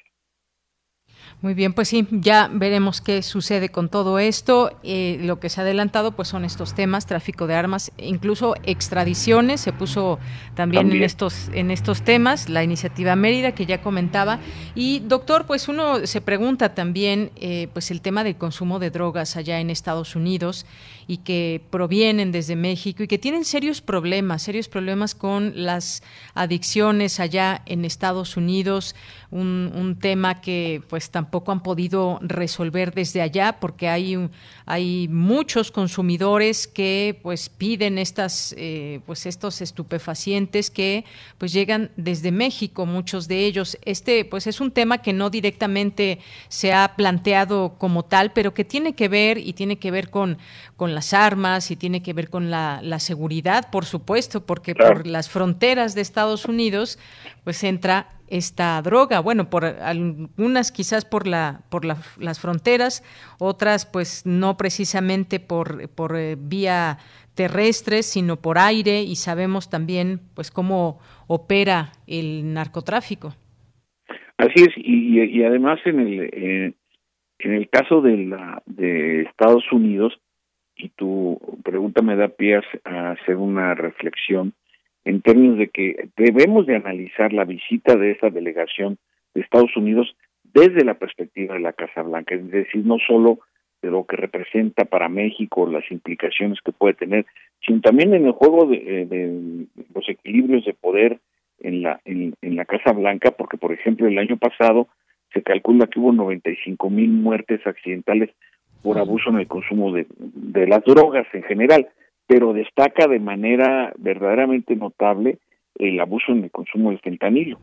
Muy bien, pues sí, ya veremos qué sucede con todo esto. Eh, lo que se ha adelantado, pues son estos temas, tráfico de armas, incluso extradiciones, se puso también, en estos en estos temas, la iniciativa Mérida que ya comentaba. Y doctor, pues uno se pregunta también, eh, pues el tema del consumo de drogas allá en Estados Unidos y que provienen desde México y que tienen serios problemas, serios problemas con las adicciones allá en Estados Unidos, un, un tema que pues tampoco han podido resolver desde allá porque hay, hay muchos consumidores que pues piden estas eh, pues estos estupefacientes que pues llegan desde México muchos de ellos. Este pues es un tema que no directamente se ha planteado como tal pero que tiene que ver y tiene que ver con con las armas y tiene que ver con la, seguridad por supuesto porque por las fronteras de Estados Unidos pues entra esta droga. Bueno, por algunas quizás por la por las fronteras, otras pues no precisamente por por eh, vía terrestre, sino por aire y sabemos también pues cómo opera el narcotráfico. Así es y, además en el eh, en el caso de la de Estados Unidos y tu pregunta me da pie a hacer una reflexión en términos de que debemos de analizar la visita de esa delegación de Estados Unidos desde la perspectiva de la Casa Blanca, es decir, no solo de lo que representa para México, las implicaciones que puede tener, sino también en el juego de, eh, los equilibrios de poder en la, en, la Casa Blanca, porque por ejemplo el año pasado se calcula que hubo 95 mil muertes accidentales por abuso en el consumo de, de las drogas en general pero destaca de manera verdaderamente notable el abuso en el consumo del fentanilo,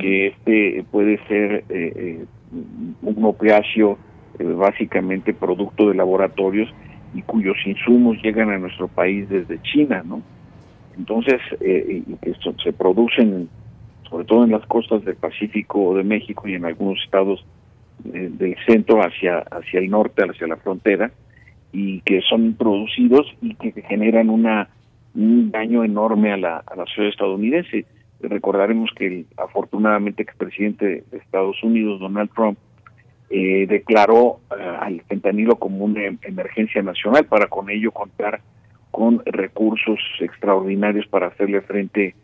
que este puede ser eh, eh, un opiáceo eh, básicamente producto de laboratorios y cuyos insumos llegan a nuestro país desde China, ¿no? Entonces, eh, esto se producen sobre todo en las costas del Pacífico de México y en algunos estados del centro hacia hacia el norte, hacia la frontera, y que son producidos y que generan una un daño enorme a la, a la sociedad estadounidense. Recordaremos que el afortunadamente expresidente de Estados Unidos, Donald Trump, eh, declaró eh, al fentanilo como una emergencia nacional para con ello contar con recursos extraordinarios para hacerle frente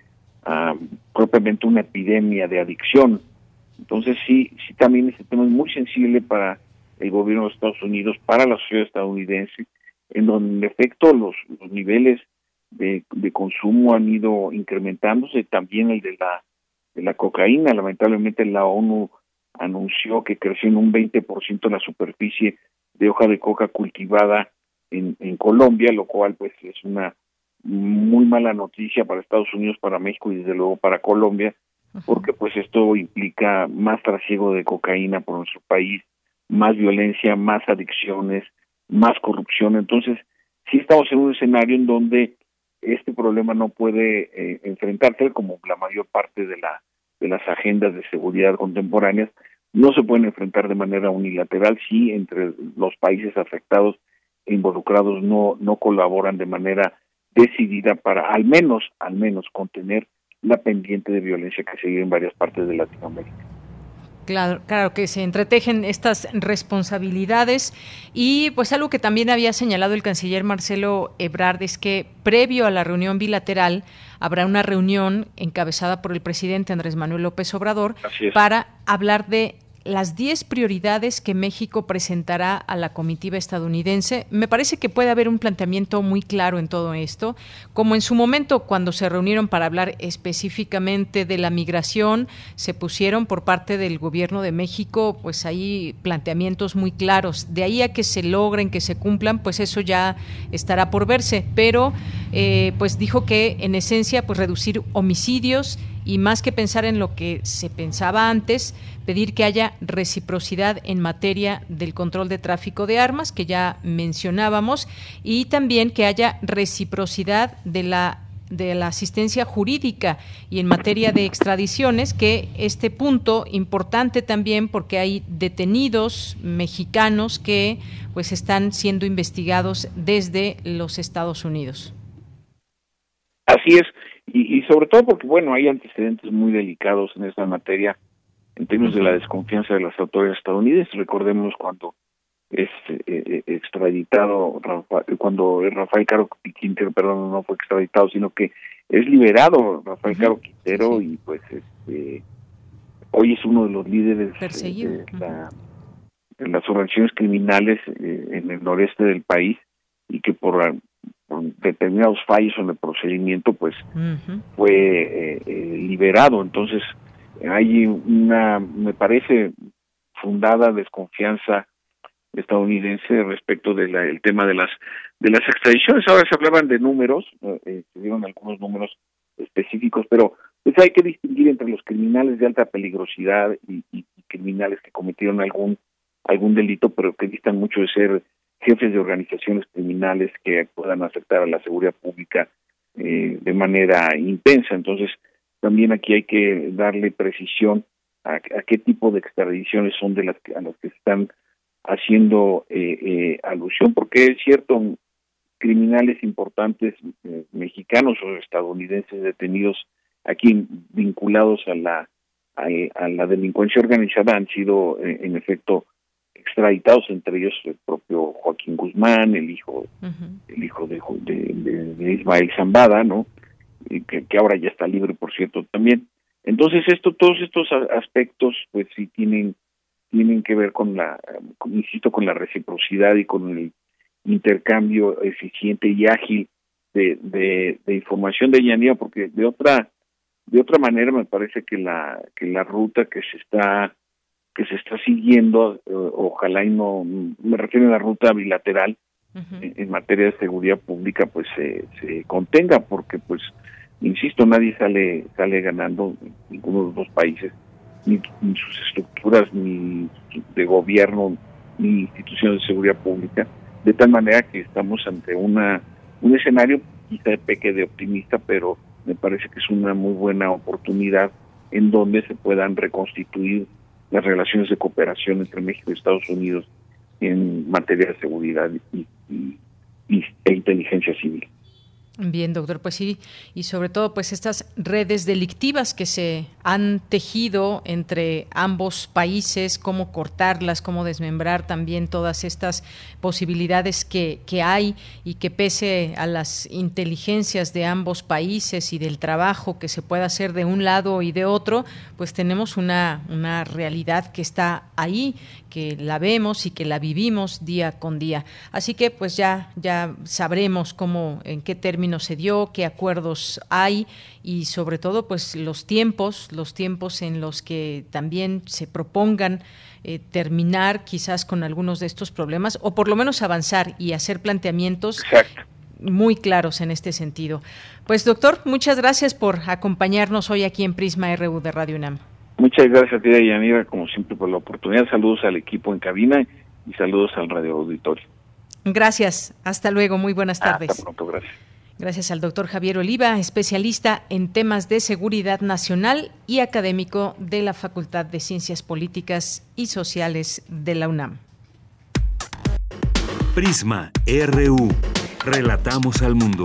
a propiamente una epidemia de adicción. Entonces sí, sí también este tema es muy sensible para el gobierno de Estados Unidos para la sociedad estadounidense, en donde en efecto los, niveles de, consumo han ido incrementándose, también el de la, de la cocaína, lamentablemente la ONU anunció que creció en un 20% la superficie de hoja de coca cultivada en, en Colombia, lo cual pues es una muy mala noticia para Estados Unidos, para México y desde luego para Colombia, porque pues esto implica más trasiego de cocaína por nuestro país, más violencia, más adicciones, más corrupción. Entonces, sí estamos en un escenario en donde este problema no puede eh, enfrentarse como la mayor parte de la de las agendas de seguridad contemporáneas no se pueden enfrentar de manera unilateral si entre los países afectados e involucrados no no colaboran de manera decidida para al menos al menos contener la pendiente de violencia que se vive en varias partes de Latinoamérica. Claro, claro que se entretejen estas responsabilidades. Y pues algo que también había señalado el canciller Marcelo Ebrard es que previo a la reunión bilateral habrá una reunión encabezada por el presidente Andrés Manuel López Obrador para hablar de las 10 prioridades que México presentará a la comitiva estadounidense. Me parece que puede haber un planteamiento muy claro en todo esto, como en su momento cuando se reunieron para hablar específicamente de la migración, se pusieron por parte del gobierno de México, pues ahí planteamientos muy claros. De ahí a que se logren, que se cumplan, pues eso ya estará por verse. Pero, eh, pues dijo que en esencia, pues reducir homicidios y más que pensar en lo que se pensaba antes, pedir que haya reciprocidad en materia del control de tráfico de armas, que ya mencionábamos, y también que haya reciprocidad de la de la asistencia jurídica y en materia de extradiciones, que este punto importante también porque hay detenidos mexicanos que pues están siendo investigados desde los Estados Unidos. Así es, y, sobre todo porque, bueno, hay antecedentes muy delicados en esta materia en términos de la desconfianza de las autoridades estadounidenses. Recordemos cuando es eh, eh, extraditado, cuando Rafael Caro Quintero, perdón, no fue extraditado, sino que es liberado Rafael Caro Quintero y pues este, hoy es uno de los líderes de, las organizaciones criminales eh, en el noreste del país y que por determinados fallos en el procedimiento, pues fue eh, eh, liberado. Entonces, hay una, me parece, fundada desconfianza estadounidense respecto del tema de las de las extradiciones. Ahora se hablaban de números, eh, se dieron algunos números específicos, pero pues hay que distinguir entre los criminales de alta peligrosidad y, y criminales que cometieron algún algún delito, pero que distan mucho de ser jefes de organizaciones criminales que puedan afectar a la seguridad pública eh, de manera intensa. Entonces, también aquí hay que darle precisión a, qué tipo de extradiciones son de las que, a las que están haciendo eh, eh, alusión, porque es cierto, criminales importantes mexicanos o estadounidenses detenidos aquí vinculados a la a, la delincuencia organizada han sido en efecto extraditados, entre ellos el propio Joaquín Guzmán, el hijo, el hijo de, de, Ismael Zambada, ¿no? Y que, ahora ya está libre, por cierto, también. Entonces, esto, todos estos aspectos, pues sí tienen, tienen que ver con la, insisto, con la reciprocidad y con el intercambio eficiente y ágil de, de, de información de Yanía, porque de otra, de otra manera me parece que la, que la ruta que se está que se está siguiendo, eh, ojalá y no, me refiero a la ruta bilateral en, materia de seguridad pública, pues se, se contenga, porque pues, insisto, nadie sale, sale ganando, ninguno de los dos países, ni, sus estructuras, ni de gobierno, ni instituciones de seguridad pública, de tal manera que estamos ante una un escenario quizá de peque de optimista, pero me parece que es una muy buena oportunidad en donde se puedan reconstituir las relaciones de cooperación entre México y Estados Unidos en materia de seguridad y, e inteligencia civil. Bien, doctor, pues sí, y sobre todo pues estas redes delictivas que se han tejido entre ambos países, cómo cortarlas, cómo desmembrar también todas estas posibilidades que, que hay y que pese a las inteligencias de ambos países y del trabajo que se pueda hacer de un lado y de otro, pues tenemos una, una realidad que está ahí, que la vemos y que la vivimos día con día. Así que pues ya, ya sabremos cómo, en qué términos se dio, qué acuerdos hay y sobre todo pues los tiempos, los tiempos en los que también se propongan eh, terminar quizás con algunos de estos problemas o por lo menos avanzar y hacer planteamientos muy claros en este sentido. Pues doctor, muchas gracias por acompañarnos hoy aquí en Prisma RU de Radio UNAM. Muchas gracias a ti, Yanira, como siempre, por la oportunidad. Saludos al equipo en cabina y saludos al radio auditorio. Gracias. Hasta luego. Muy buenas tardes. Hasta pronto. Gracias. Gracias al doctor Javier Oliva, especialista en temas de seguridad nacional y académico de la Facultad de Ciencias Políticas y Sociales de la UNAM. Prisma RU. Relatamos al mundo.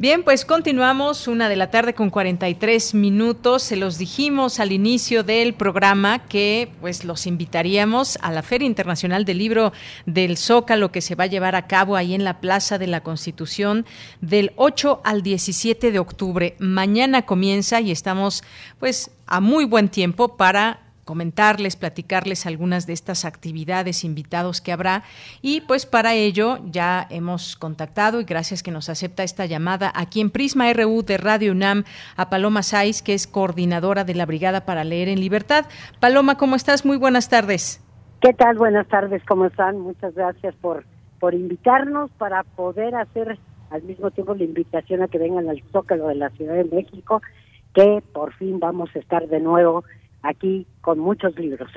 Bien, pues continuamos una de la tarde con 43 minutos. Se los dijimos al inicio del programa que pues los invitaríamos a la Feria Internacional del Libro del Zócalo que se va a llevar a cabo ahí en la Plaza de la Constitución del 8 al 17 de octubre. Mañana comienza y estamos pues a muy buen tiempo para comentarles, platicarles algunas de estas actividades, invitados que habrá. Y pues para ello ya hemos contactado y gracias que nos acepta esta llamada aquí en Prisma RU de Radio UNAM a Paloma Saiz, que es coordinadora de la Brigada para Leer en Libertad. Paloma, ¿cómo estás? Muy buenas tardes. ¿Qué tal? Buenas tardes, ¿cómo están? Muchas gracias por, por invitarnos para poder hacer al mismo tiempo la invitación a que vengan al Zócalo de la Ciudad de México, que por fin vamos a estar de nuevo aquí con muchos libros.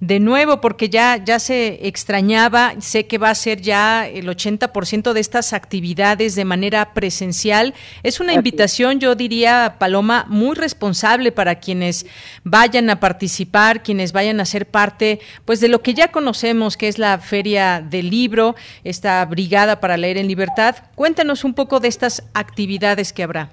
De nuevo, porque ya, ya se extrañaba, sé que va a ser ya el 80% de estas actividades de manera presencial. Es una invitación, yo diría, Paloma, muy responsable para quienes vayan a participar, quienes vayan a ser parte, pues de lo que ya conocemos, que es la Feria del Libro, esta brigada para leer en libertad. Cuéntanos un poco de estas actividades que habrá.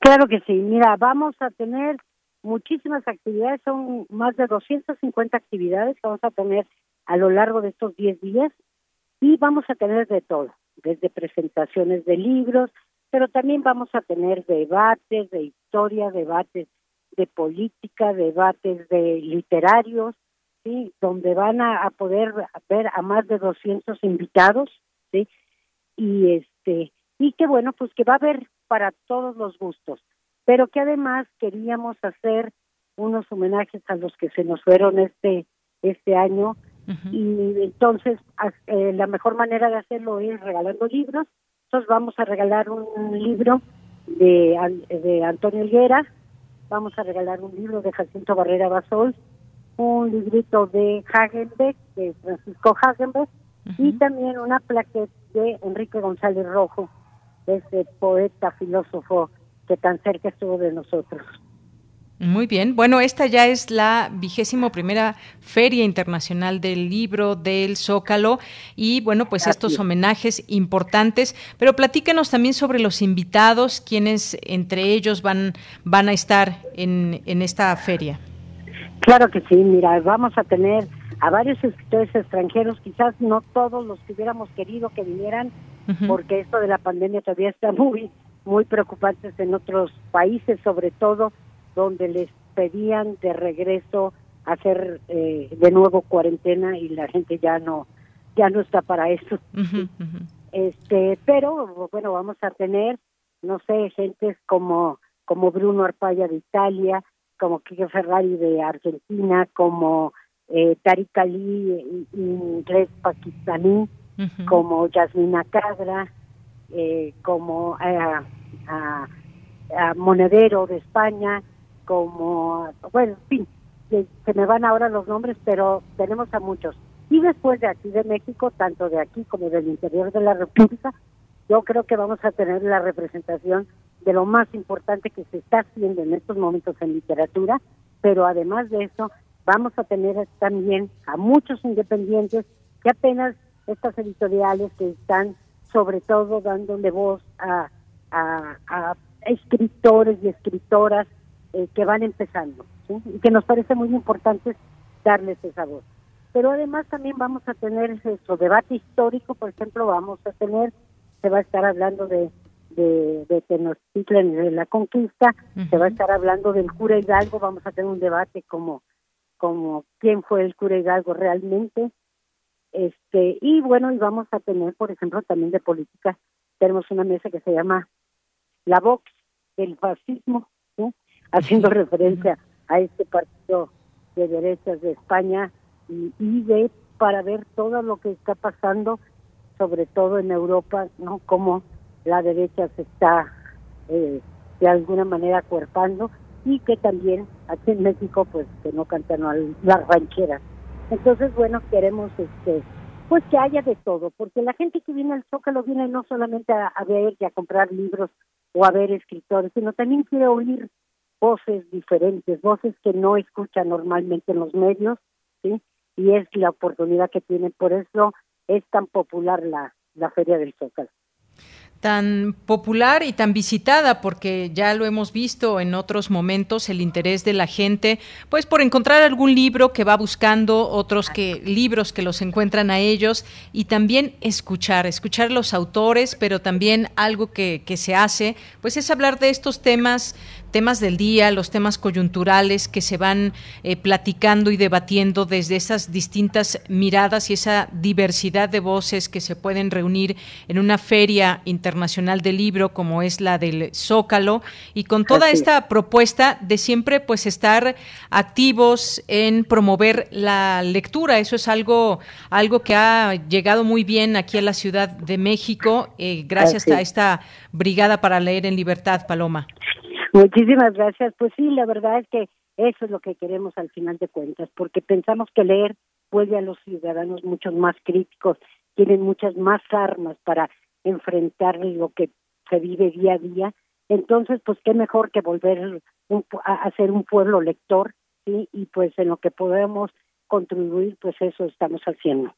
Claro que sí, mira, vamos a tener muchísimas actividades, son más de 250 actividades que vamos a tener a lo largo de estos 10 días y vamos a tener de todo, desde presentaciones de libros, pero también vamos a tener debates de historia, debates de política, debates de literarios, sí, donde van a, poder ver a más de 200 invitados, sí, y este y que bueno, pues que va a haber para todos los gustos pero que además queríamos hacer unos homenajes a los que se nos fueron este este año. Y entonces eh, la mejor manera de hacerlo es regalando libros. Entonces vamos a regalar un libro de, de Antonio Higuera vamos a regalar un libro de Jacinto Barrera Basol un librito de Hagenbeck de Francisco Hagenbeck y también una plaqueta de Enrique González Rojo ese poeta filósofo que tan cerca estuvo de nosotros. Muy bien. Bueno, esta ya es la vigésimo primera Feria Internacional del Libro del Zócalo y bueno, pues estos homenajes importantes. Pero platícanos también sobre los invitados, quienes entre ellos van, van a estar en, en esta feria. Claro que sí, mira, vamos a tener a varios escritores extranjeros, quizás no todos los que hubiéramos querido que vinieran, porque esto de la pandemia todavía está muy muy preocupantes en otros países, sobre todo donde les pedían de regreso hacer eh, de nuevo cuarentena y la gente ya no ya no está para eso. Este, pero bueno, vamos a tener no sé, gentes como como Bruno Arpaya de Italia, como Kike Ferrari de Argentina, como eh, Tariq Ali, inglés pakistaní, como Yasmina Cadra, eh, como eh, a, Monedero de España, como, bueno, en fin, se, me van ahora los nombres, pero tenemos a muchos. Y después de aquí de México, tanto de aquí como del interior de la República, yo creo que vamos a tener la representación de lo más importante que se está haciendo en estos momentos en literatura, pero además de eso, vamos a tener también a muchos independientes que apenas estas editoriales que están sobre todo dándole voz a, a, escritores y escritoras eh, que van empezando y que nos parece muy importante darles esa voz. Pero además también vamos a tener eso, debate histórico, por ejemplo, vamos a tener, se va a estar hablando de, de, de Tenochtitlan y de la conquista, se va a estar hablando del cura Hidalgo, vamos a tener un debate como, como quién fue el cura Hidalgo realmente, este y bueno y vamos a tener por ejemplo también de política tenemos una mesa que se llama la Vox del fascismo haciendo referencia a este partido de derechas de España y, de para ver todo lo que está pasando sobre todo en Europa, ¿no? Cómo la derecha se está eh, de alguna manera acuerpando y que también aquí en México pues que no cantan las rancheras. Entonces, bueno, queremos este pues que haya de todo, porque la gente que viene al Zócalo viene no solamente a, ver y a comprar libros o a ver escritores, sino también quiere oír voces diferentes, voces que no escucha normalmente en los medios, ¿sí? Y es la oportunidad que tienen, por eso es tan popular la, la Feria del Zócalo tan popular y tan visitada porque ya lo hemos visto en otros momentos el interés de la gente pues por encontrar algún libro que va buscando otros que libros que los encuentran a ellos y también escuchar escuchar los autores pero también algo que, que se hace pues es hablar de estos temas temas del día, los temas coyunturales que se van eh, platicando y debatiendo desde esas distintas miradas y esa diversidad de voces que se pueden reunir en una feria internacional del libro como es la del Zócalo y con toda esta propuesta de siempre pues estar activos en promover la lectura. Eso es algo, algo que ha llegado muy bien aquí a la Ciudad de México eh, gracias a esta Brigada para Leer en Libertad, Paloma. Muchísimas gracias. Pues sí, la verdad es que eso es lo que queremos al final de cuentas, porque pensamos que leer vuelve a los ciudadanos muchos más críticos, tienen muchas más armas para enfrentar lo que se vive día a día. Entonces, pues qué mejor que volver a, ser un pueblo lector, ¿sí? Y pues en lo que podemos contribuir, pues eso estamos haciendo.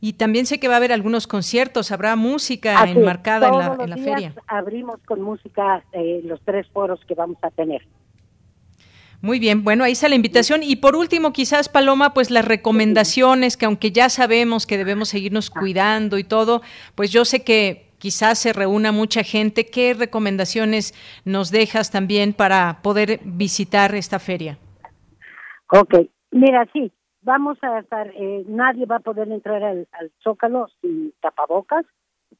Y también sé que va a haber algunos conciertos, habrá música enmarcada en la, en la feria. Abrimos con música eh, los tres foros que vamos a tener. Muy bien, bueno, ahí está la invitación. Y por último, quizás, Paloma, pues las recomendaciones, que aunque ya sabemos que debemos seguirnos cuidando y todo, pues yo sé que quizás se reúna mucha gente. ¿Qué recomendaciones nos dejas también para poder visitar esta feria? Ok, mira, sí, vamos a estar, eh, nadie va a poder entrar al, Zócalo sin tapabocas,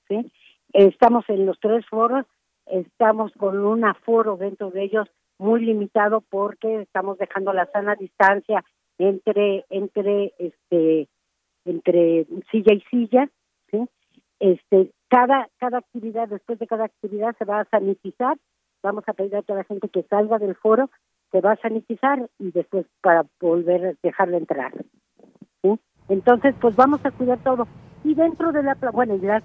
¿sí? Estamos en los tres foros, estamos con un aforo dentro de ellos muy limitado porque estamos dejando la sana distancia entre entre este entre silla y silla, ¿sí? Este, cada cada actividad después de cada actividad se va a sanitizar. Vamos a pedir a toda la gente que salga del foro se va a sanitizar y después para volver a dejarla entrar. Entonces, pues vamos a cuidar todo. Y dentro de la, bueno, las,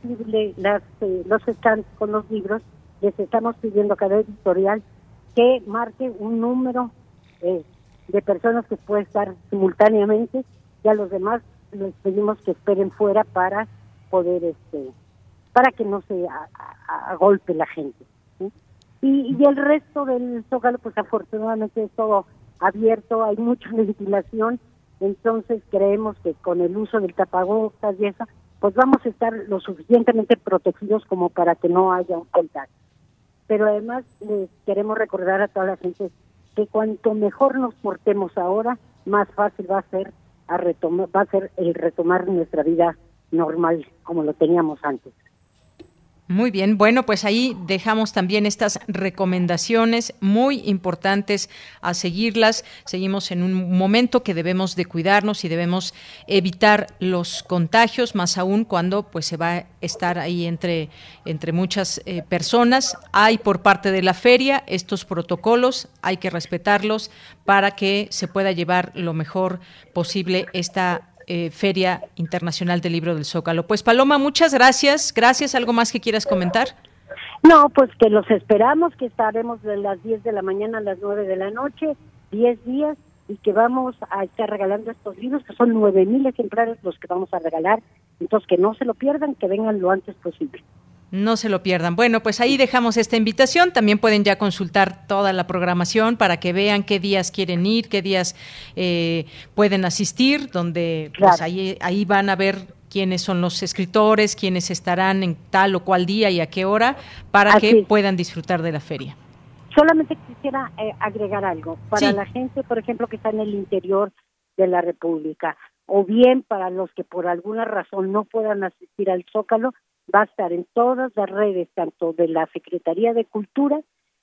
las, eh, los stands con los libros, les estamos pidiendo a cada editorial que marque un número eh, de personas que puede estar simultáneamente y a los demás les pedimos que esperen fuera para poder, este, para que no se agolpe la gente. Y, y el resto del zócalo, pues afortunadamente es todo abierto, hay mucha ventilación, entonces creemos que con el uso del tapabocas y eso, pues vamos a estar lo suficientemente protegidos como para que no haya un contacto. Pero además les queremos recordar a toda la gente que cuanto mejor nos portemos ahora, más fácil va a ser a retomar, va a ser el retomar nuestra vida normal como lo teníamos antes. Muy bien, bueno, pues ahí dejamos también estas recomendaciones muy importantes a seguirlas. Seguimos en un momento que debemos de cuidarnos y debemos evitar los contagios, más aún cuando pues se va a estar ahí entre, entre muchas eh, personas. Hay por parte de la feria estos protocolos, hay que respetarlos para que se pueda llevar lo mejor posible esta eh, Feria Internacional del Libro del Zócalo. Pues Paloma, muchas gracias. Gracias. ¿Algo más que quieras comentar? No, pues que los esperamos, que estaremos de las 10 de la mañana a las 9 de la noche, 10 días, y que vamos a estar regalando estos libros, que son nueve mil ejemplares los que vamos a regalar. Entonces, que no se lo pierdan, que vengan lo antes posible. No se lo pierdan. Bueno, pues ahí dejamos esta invitación. También pueden ya consultar toda la programación para que vean qué días quieren ir, qué días eh, pueden asistir, donde pues ahí, ahí van a ver quiénes son los escritores, quiénes estarán en tal o cual día y a qué hora, para que puedan disfrutar de la feria. Solamente quisiera eh, agregar algo. Para la gente, por ejemplo, que está en el interior de la República, o bien para los que por alguna razón no puedan asistir al Zócalo, va a estar en todas las redes, tanto de la Secretaría de Cultura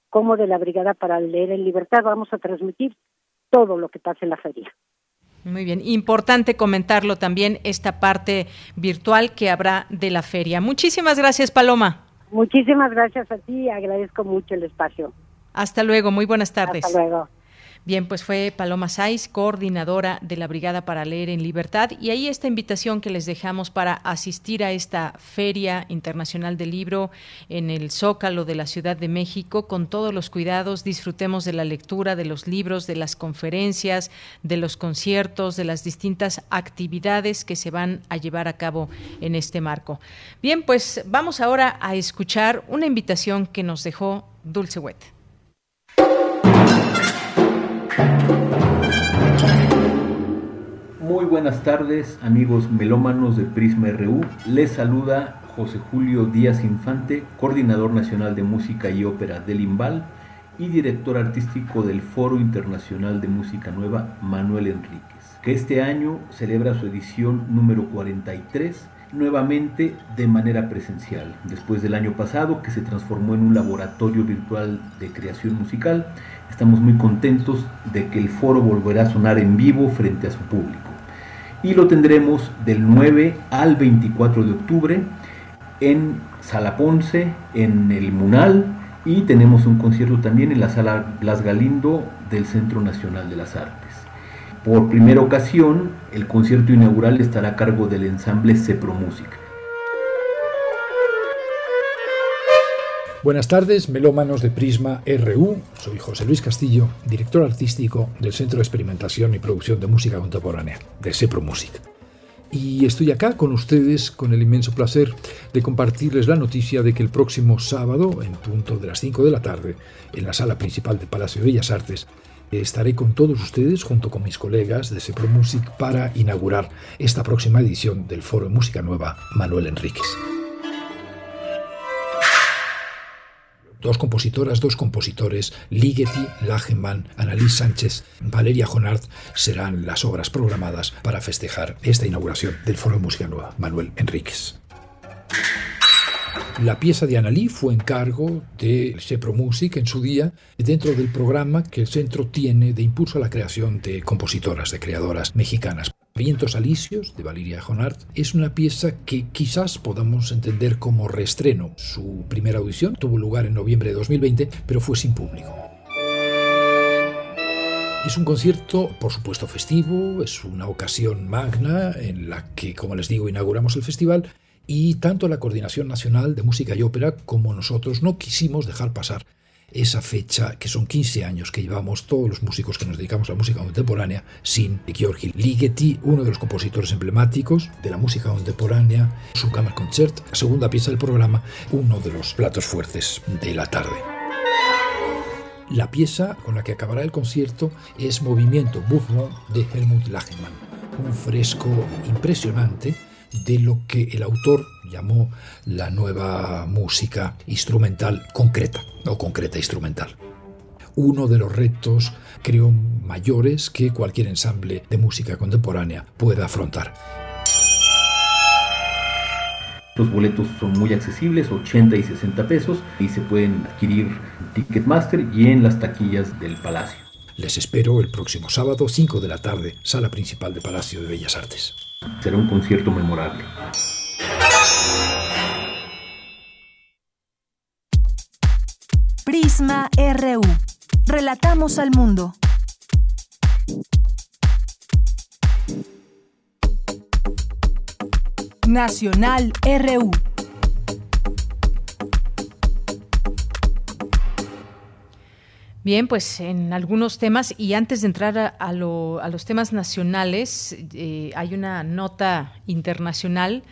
como de la Brigada para Leer en Libertad. Vamos a transmitir todo lo que pasa en la feria. Muy bien, importante comentarlo también, esta parte virtual que habrá de la feria. Muchísimas gracias, Paloma. Muchísimas gracias a ti, agradezco mucho el espacio. Hasta luego, muy buenas tardes. Hasta luego. Bien, pues fue Paloma Saiz, coordinadora de la Brigada para Leer en Libertad, y ahí esta invitación que les dejamos para asistir a esta Feria Internacional del Libro en el Zócalo de la Ciudad de México, con todos los cuidados, disfrutemos de la lectura, de los libros, de las conferencias, de los conciertos, de las distintas actividades que se van a llevar a cabo en este marco. Bien, pues vamos ahora a escuchar una invitación que nos dejó Dulce Wet. Muy buenas tardes, amigos melómanos de Prisma RU. Les saluda José Julio Díaz Infante, coordinador nacional de música y ópera del IMBAL y director artístico del Foro Internacional de Música Nueva Manuel Enríquez, que este año celebra su edición número 43 nuevamente de manera presencial, después del año pasado que se transformó en un laboratorio virtual de creación musical. Estamos muy contentos de que el foro volverá a sonar en vivo frente a su público y lo tendremos del 9 al 24 de octubre en Sala Ponce, en el Munal y tenemos un concierto también en la Sala Blas Galindo del Centro Nacional de las Artes. Por primera ocasión, el concierto inaugural estará a cargo del ensamble Cepro Música. Buenas tardes, melómanos de Prisma RU. Soy José Luis Castillo, director artístico del Centro de Experimentación y Producción de Música Contemporánea, de Sepro Music. Y estoy acá con ustedes con el inmenso placer de compartirles la noticia de que el próximo sábado, en punto de las 5 de la tarde, en la sala principal de Palacio de Bellas Artes, estaré con todos ustedes junto con mis colegas de Sepro Music para inaugurar esta próxima edición del Foro de Música Nueva Manuel Enríquez. Dos compositoras, dos compositores, Ligeti, Lagemann, Annalise Sánchez, Valeria Jonard, serán las obras programadas para festejar esta inauguración del Foro de Música Nueva, Manuel Enríquez. La pieza de Analí fue encargo de Sepro Music en su día, dentro del programa que el centro tiene de impulso a la creación de compositoras, de creadoras mexicanas. Vientos Alicios, de Valeria Jonard, es una pieza que quizás podamos entender como reestreno. Su primera audición tuvo lugar en noviembre de 2020, pero fue sin público. Es un concierto, por supuesto, festivo, es una ocasión magna en la que, como les digo, inauguramos el festival y tanto la Coordinación Nacional de Música y Ópera como nosotros no quisimos dejar pasar esa fecha, que son 15 años que llevamos todos los músicos que nos dedicamos a la música contemporánea, sin Georgi Ligeti, uno de los compositores emblemáticos de la música contemporánea, su Kammerkonzert, la segunda pieza del programa, uno de los platos fuertes de la tarde. La pieza con la que acabará el concierto es Movimiento Mouvement de Helmut Lachenmann, un fresco impresionante de lo que el autor llamó la nueva música instrumental concreta o concreta instrumental. Uno de los retos, creo, mayores que cualquier ensamble de música contemporánea pueda afrontar. Los boletos son muy accesibles, 80 y 60 pesos, y se pueden adquirir en Ticketmaster y en las taquillas del Palacio. Les espero el próximo sábado, 5 de la tarde, sala principal de Palacio de Bellas Artes. Será un concierto memorable. Prisma RU. Relatamos al mundo. Nacional RU. Bien, pues en algunos temas, y antes de entrar a, los temas nacionales, eh, hay una nota internacional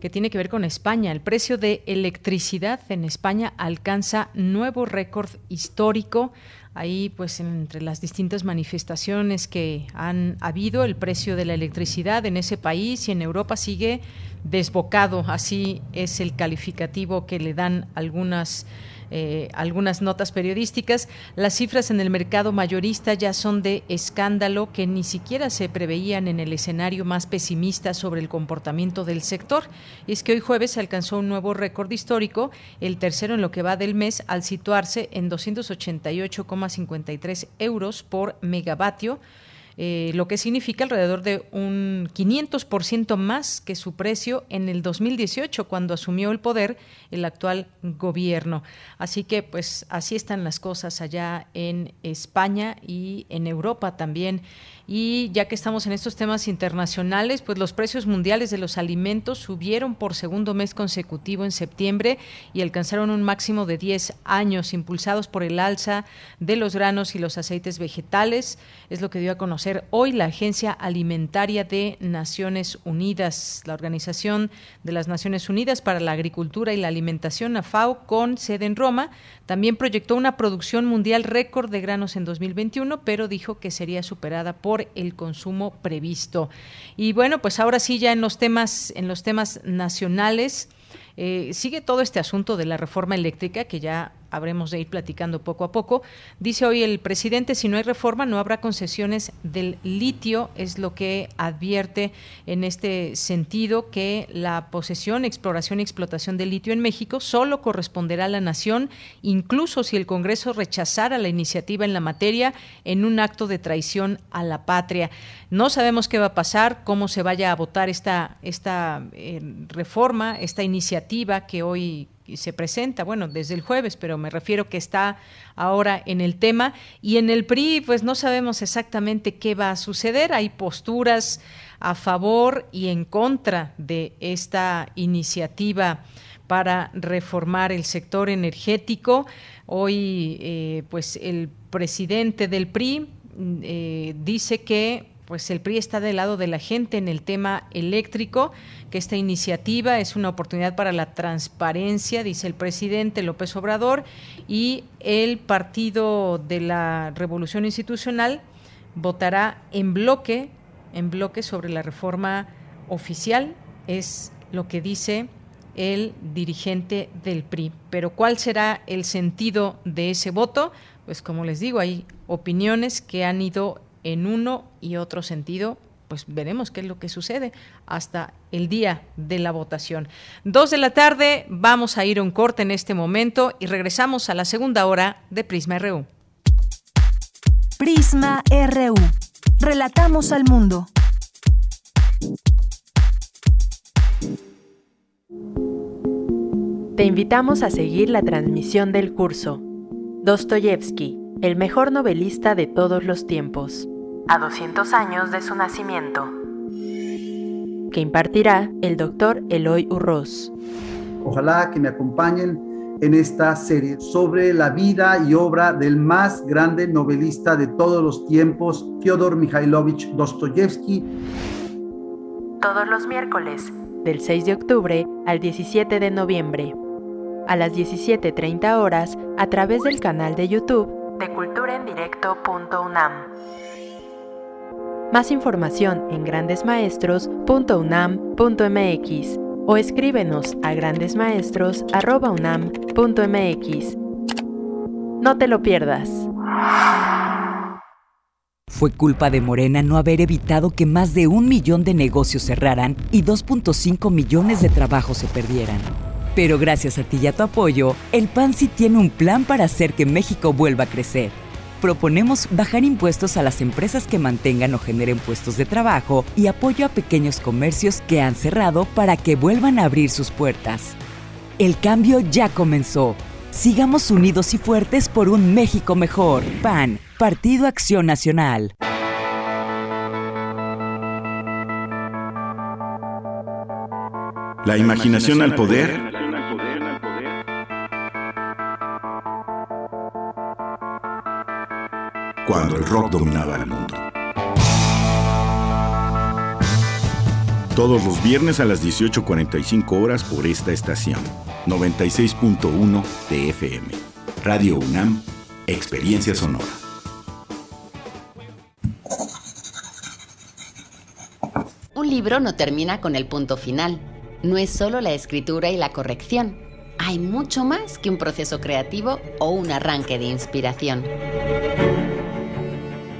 que tiene que ver con España. El precio de electricidad en España alcanza nuevo récord histórico. Ahí, pues, entre las distintas manifestaciones que han habido, el precio de la electricidad en ese país y en Europa sigue desbocado. Así es el calificativo que le dan algunas eh, algunas notas periodísticas. Las cifras en el mercado mayorista ya son de escándalo que ni siquiera se preveían en el escenario más pesimista sobre el comportamiento del sector. Y es que hoy jueves se alcanzó un nuevo récord histórico, el tercero en lo que va del mes, al situarse en 288,53 euros por megavatio eh, lo que significa alrededor de un 500% más que su precio en el 2018, cuando asumió el poder el actual gobierno. Así que, pues, así están las cosas allá en España y en Europa también. Y ya que estamos en estos temas internacionales, pues los precios mundiales de los alimentos subieron por segundo mes consecutivo en septiembre y alcanzaron un máximo de 10 años, impulsados por el alza de los granos y los aceites vegetales. Es lo que dio a conocer hoy la Agencia Alimentaria de Naciones Unidas, la Organización de las Naciones Unidas para la Agricultura y la Alimentación, AFAO, con sede en Roma. También proyectó una producción mundial récord de granos en 2021, pero dijo que sería superada por el consumo previsto. Y bueno, pues ahora sí ya en los temas, en los temas nacionales, eh, sigue todo este asunto de la reforma eléctrica que ya habremos de ir platicando poco a poco. Dice hoy el presidente, si no hay reforma no habrá concesiones del litio, es lo que advierte en este sentido que la posesión, exploración y explotación del litio en México solo corresponderá a la nación, incluso si el Congreso rechazara la iniciativa en la materia en un acto de traición a la patria. No sabemos qué va a pasar, cómo se vaya a votar esta, esta eh, reforma, esta iniciativa que hoy se presenta, bueno, desde el jueves, pero me refiero que está ahora en el tema. Y en el PRI, pues no sabemos exactamente qué va a suceder. Hay posturas a favor y en contra de esta iniciativa para reformar el sector energético. Hoy, eh, pues el presidente del PRI eh, dice que pues el PRI está del lado de la gente en el tema eléctrico, que esta iniciativa es una oportunidad para la transparencia, dice el presidente López Obrador, y el Partido de la Revolución Institucional votará en bloque, en bloque sobre la reforma oficial, es lo que dice el dirigente del PRI. Pero ¿cuál será el sentido de ese voto? Pues como les digo, hay opiniones que han ido en uno y otro sentido, pues veremos qué es lo que sucede hasta el día de la votación. Dos de la tarde, vamos a ir a un corte en este momento y regresamos a la segunda hora de Prisma RU. Prisma RU. Relatamos al mundo. Te invitamos a seguir la transmisión del curso Dostoyevsky, el mejor novelista de todos los tiempos a 200 años de su nacimiento, que impartirá el doctor Eloy Urroz. Ojalá que me acompañen en esta serie sobre la vida y obra del más grande novelista de todos los tiempos, Fyodor Mikhailovich Dostoyevsky. Todos los miércoles, del 6 de octubre al 17 de noviembre, a las 17.30 horas, a través del canal de YouTube de culturaendirecto.unam. Más información en grandesmaestros.unam.mx o escríbenos a grandesmaestros.unam.mx. No te lo pierdas. Fue culpa de Morena no haber evitado que más de un millón de negocios cerraran y 2.5 millones de trabajos se perdieran. Pero gracias a ti y a tu apoyo, el PAN sí tiene un plan para hacer que México vuelva a crecer proponemos bajar impuestos a las empresas que mantengan o generen puestos de trabajo y apoyo a pequeños comercios que han cerrado para que vuelvan a abrir sus puertas. El cambio ya comenzó. Sigamos unidos y fuertes por un México mejor. PAN, Partido Acción Nacional. La imaginación al poder cuando el rock dominaba el mundo. Todos los viernes a las 18.45 horas por esta estación. 96.1 TFM. Radio UNAM, Experiencia Sonora. Un libro no termina con el punto final. No es solo la escritura y la corrección. Hay mucho más que un proceso creativo o un arranque de inspiración.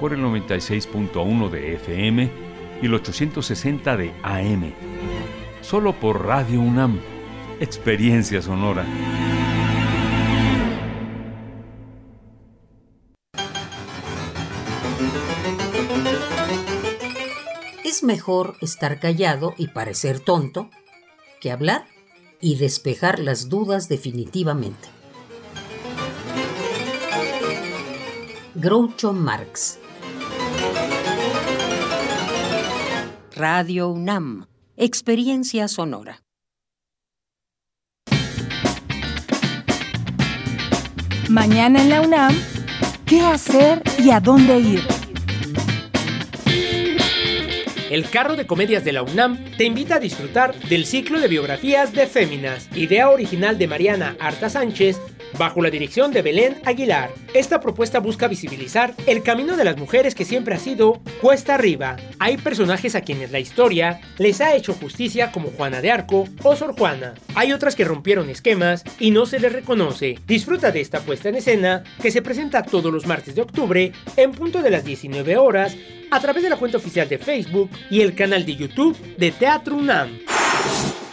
por el 96.1 de FM y el 860 de AM. Solo por Radio UNAM. Experiencia sonora. Es mejor estar callado y parecer tonto que hablar y despejar las dudas definitivamente. Groucho Marx Radio UNAM. Experiencia Sonora. Mañana en la UNAM, ¿qué hacer y a dónde ir? El carro de comedias de la UNAM te invita a disfrutar del ciclo de biografías de Féminas, idea original de Mariana Arta Sánchez, bajo la dirección de Belén Aguilar. Esta propuesta busca visibilizar el camino de las mujeres que siempre ha sido cuesta arriba. Hay personajes a quienes la historia les ha hecho justicia como Juana de Arco o Sor Juana. Hay otras que rompieron esquemas y no se les reconoce. Disfruta de esta puesta en escena que se presenta todos los martes de octubre en punto de las 19 horas a través de la cuenta oficial de Facebook y el canal de YouTube de Teatro UNAM.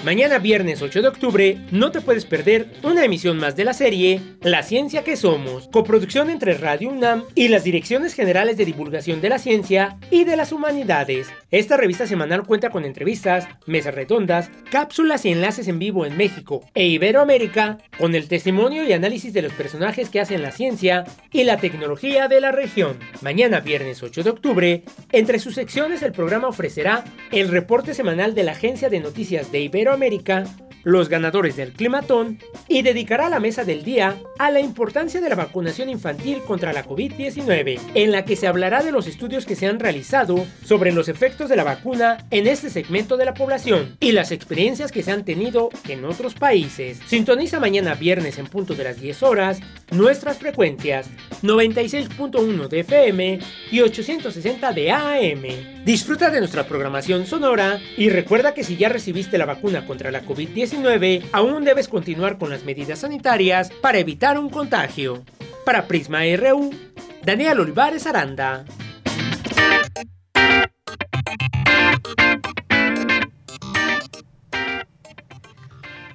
Mañana viernes 8 de octubre no te puedes perder una emisión más de la serie La Ciencia que Somos, coproducción entre Radio UNAM y las Direcciones Generales de Divulgación de la Ciencia y de las Humanidades. Esta revista semanal cuenta con entrevistas, mesas redondas, cápsulas y enlaces en vivo en México e Iberoamérica, con el testimonio y análisis de los personajes que hacen la ciencia y la tecnología de la región. Mañana viernes 8 de octubre, entre sus secciones el programa ofrecerá el reporte semanal de la Agencia de Noticias de Iberoamérica América, los ganadores del climatón y dedicará la mesa del día a la importancia de la vacunación infantil contra la COVID-19, en la que se hablará de los estudios que se han realizado sobre los efectos de la vacuna en este segmento de la población y las experiencias que se han tenido en otros países. Sintoniza mañana viernes en punto de las 10 horas nuestras frecuencias 96.1 de FM y 860 de AM. Disfruta de nuestra programación sonora y recuerda que si ya recibiste la vacuna contra la COVID-19, aún debes continuar con las medidas sanitarias para evitar un contagio. Para Prisma RU, Daniel Olivares Aranda.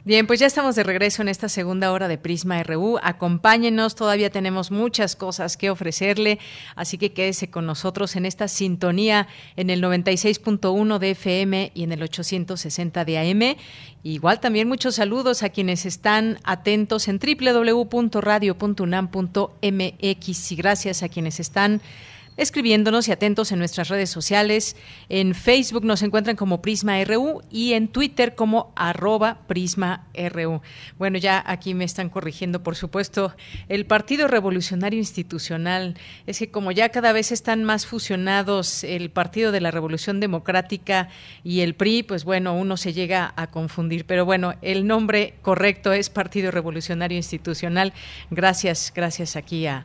Bien, pues ya estamos de regreso en esta segunda hora de Prisma RU. Acompáñenos, todavía tenemos muchas cosas que ofrecerle, así que quédese con nosotros en esta sintonía en el 96.1 de FM y en el 860 de AM. Igual también muchos saludos a quienes están atentos en www.radio.unam.mx y gracias a quienes están escribiéndonos y atentos en nuestras redes sociales. En Facebook nos encuentran como Prisma RU y en Twitter como arroba Prisma RU. Bueno, ya aquí me están corrigiendo, por supuesto, el Partido Revolucionario Institucional. Es que como ya cada vez están más fusionados el Partido de la Revolución Democrática y el PRI, pues bueno, uno se llega a confundir. Pero bueno, el nombre correcto es Partido Revolucionario Institucional. Gracias, gracias aquí a,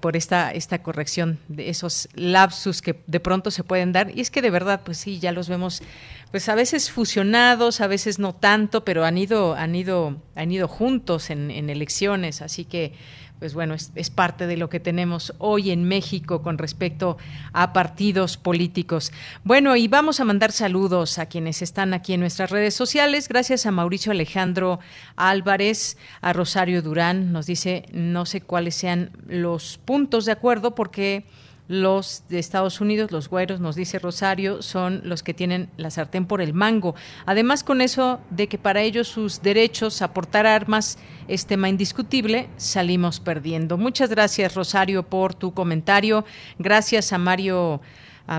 por esta, esta corrección de eso esos lapsus que de pronto se pueden dar. Y es que de verdad, pues sí, ya los vemos, pues a veces fusionados, a veces no tanto, pero han ido, han ido, han ido juntos en, elecciones. Así que, pues bueno, es, parte de lo que tenemos hoy en México con respecto a partidos políticos. Bueno, y vamos a mandar saludos a quienes están aquí en nuestras redes sociales. Gracias a Mauricio Alejandro Álvarez, a Rosario Durán, nos dice, no sé cuáles sean los puntos de acuerdo porque los de Estados Unidos, los güeros, nos dice Rosario, son los que tienen la sartén por el mango. Además, con eso de que para ellos sus derechos a portar armas es tema indiscutible, salimos perdiendo. Muchas gracias, Rosario, por tu comentario. Gracias a Mario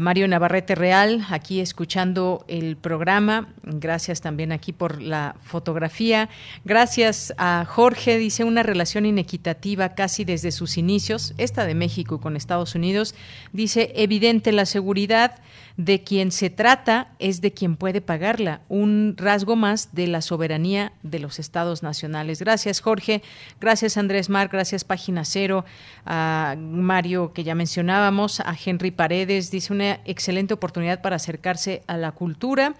Mario Navarrete Real, aquí escuchando el programa. Gracias también aquí por la fotografía. Gracias a Jorge, dice una relación inequitativa casi desde sus inicios, esta de México con Estados Unidos. Dice, evidente la seguridad de quien se trata es de quien puede pagarla, un rasgo más de la soberanía de los estados nacionales. Gracias, Jorge. Gracias, Andrés Mar. Gracias, Página Cero. A Mario, que ya mencionábamos. A Henry Paredes, dice una excelente oportunidad para acercarse a la cultura.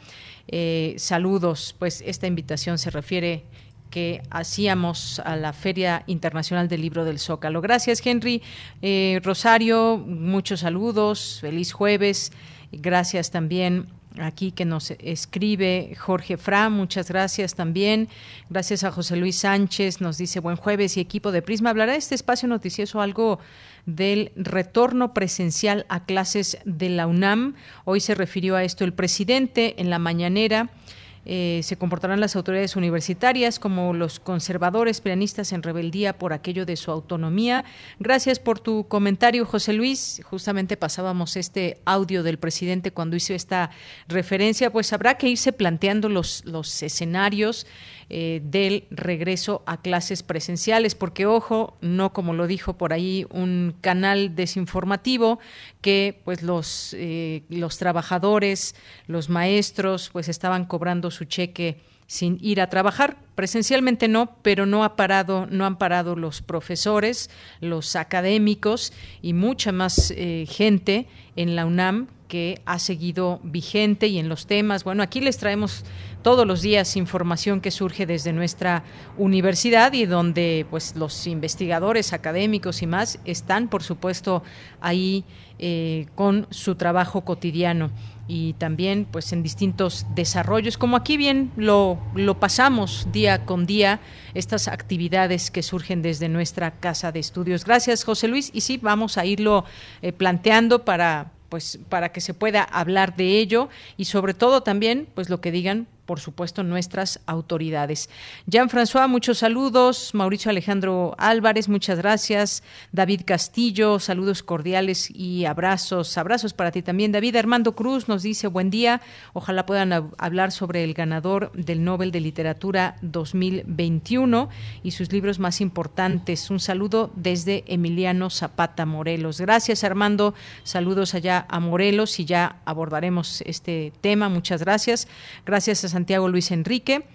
Eh, saludos, pues esta invitación se refiere que hacíamos a la Feria Internacional del Libro del Zócalo. Gracias, Henry. Eh, Rosario, muchos saludos, feliz jueves. Gracias también aquí que nos escribe Jorge Fra, muchas gracias también. Gracias a José Luis Sánchez, nos dice buen jueves y equipo de Prisma. Hablará este espacio noticioso algo del retorno presencial a clases de la UNAM. Hoy se refirió a esto el presidente en la mañanera. Eh, se comportarán las autoridades universitarias como los conservadores pianistas en rebeldía por aquello de su autonomía. Gracias por tu comentario, José Luis. Justamente pasábamos este audio del presidente cuando hizo esta referencia. Pues habrá que irse planteando los, los escenarios eh, del regreso a clases presenciales, porque ojo, no como lo dijo por ahí un canal desinformativo, que pues los, eh, los trabajadores, los maestros, pues estaban cobrando su cheque sin ir a trabajar. Presencialmente no, pero no ha parado, no han parado los profesores, los académicos y mucha más eh, gente en la UNAM que ha seguido vigente y en los temas. Bueno, aquí les traemos todos los días información que surge desde nuestra universidad y donde pues los investigadores académicos y más están por supuesto ahí eh, con su trabajo cotidiano y también pues en distintos desarrollos. Como aquí bien lo, lo pasamos día con día estas actividades que surgen desde nuestra casa de estudios. Gracias José Luis. Y sí vamos a irlo eh, planteando para pues para que se pueda hablar de ello y sobre todo también pues lo que digan por supuesto, nuestras autoridades. Jean-François, muchos saludos. Mauricio Alejandro Álvarez, muchas gracias. David Castillo, saludos cordiales y abrazos. Abrazos para ti también. David Armando Cruz nos dice buen día. Ojalá puedan hablar sobre el ganador del Nobel de Literatura 2021 y sus libros más importantes. Un saludo desde Emiliano Zapata, Morelos. Gracias, Armando. Saludos allá a Morelos y ya abordaremos este tema. Muchas gracias. Gracias a Santiago Luis Enrique.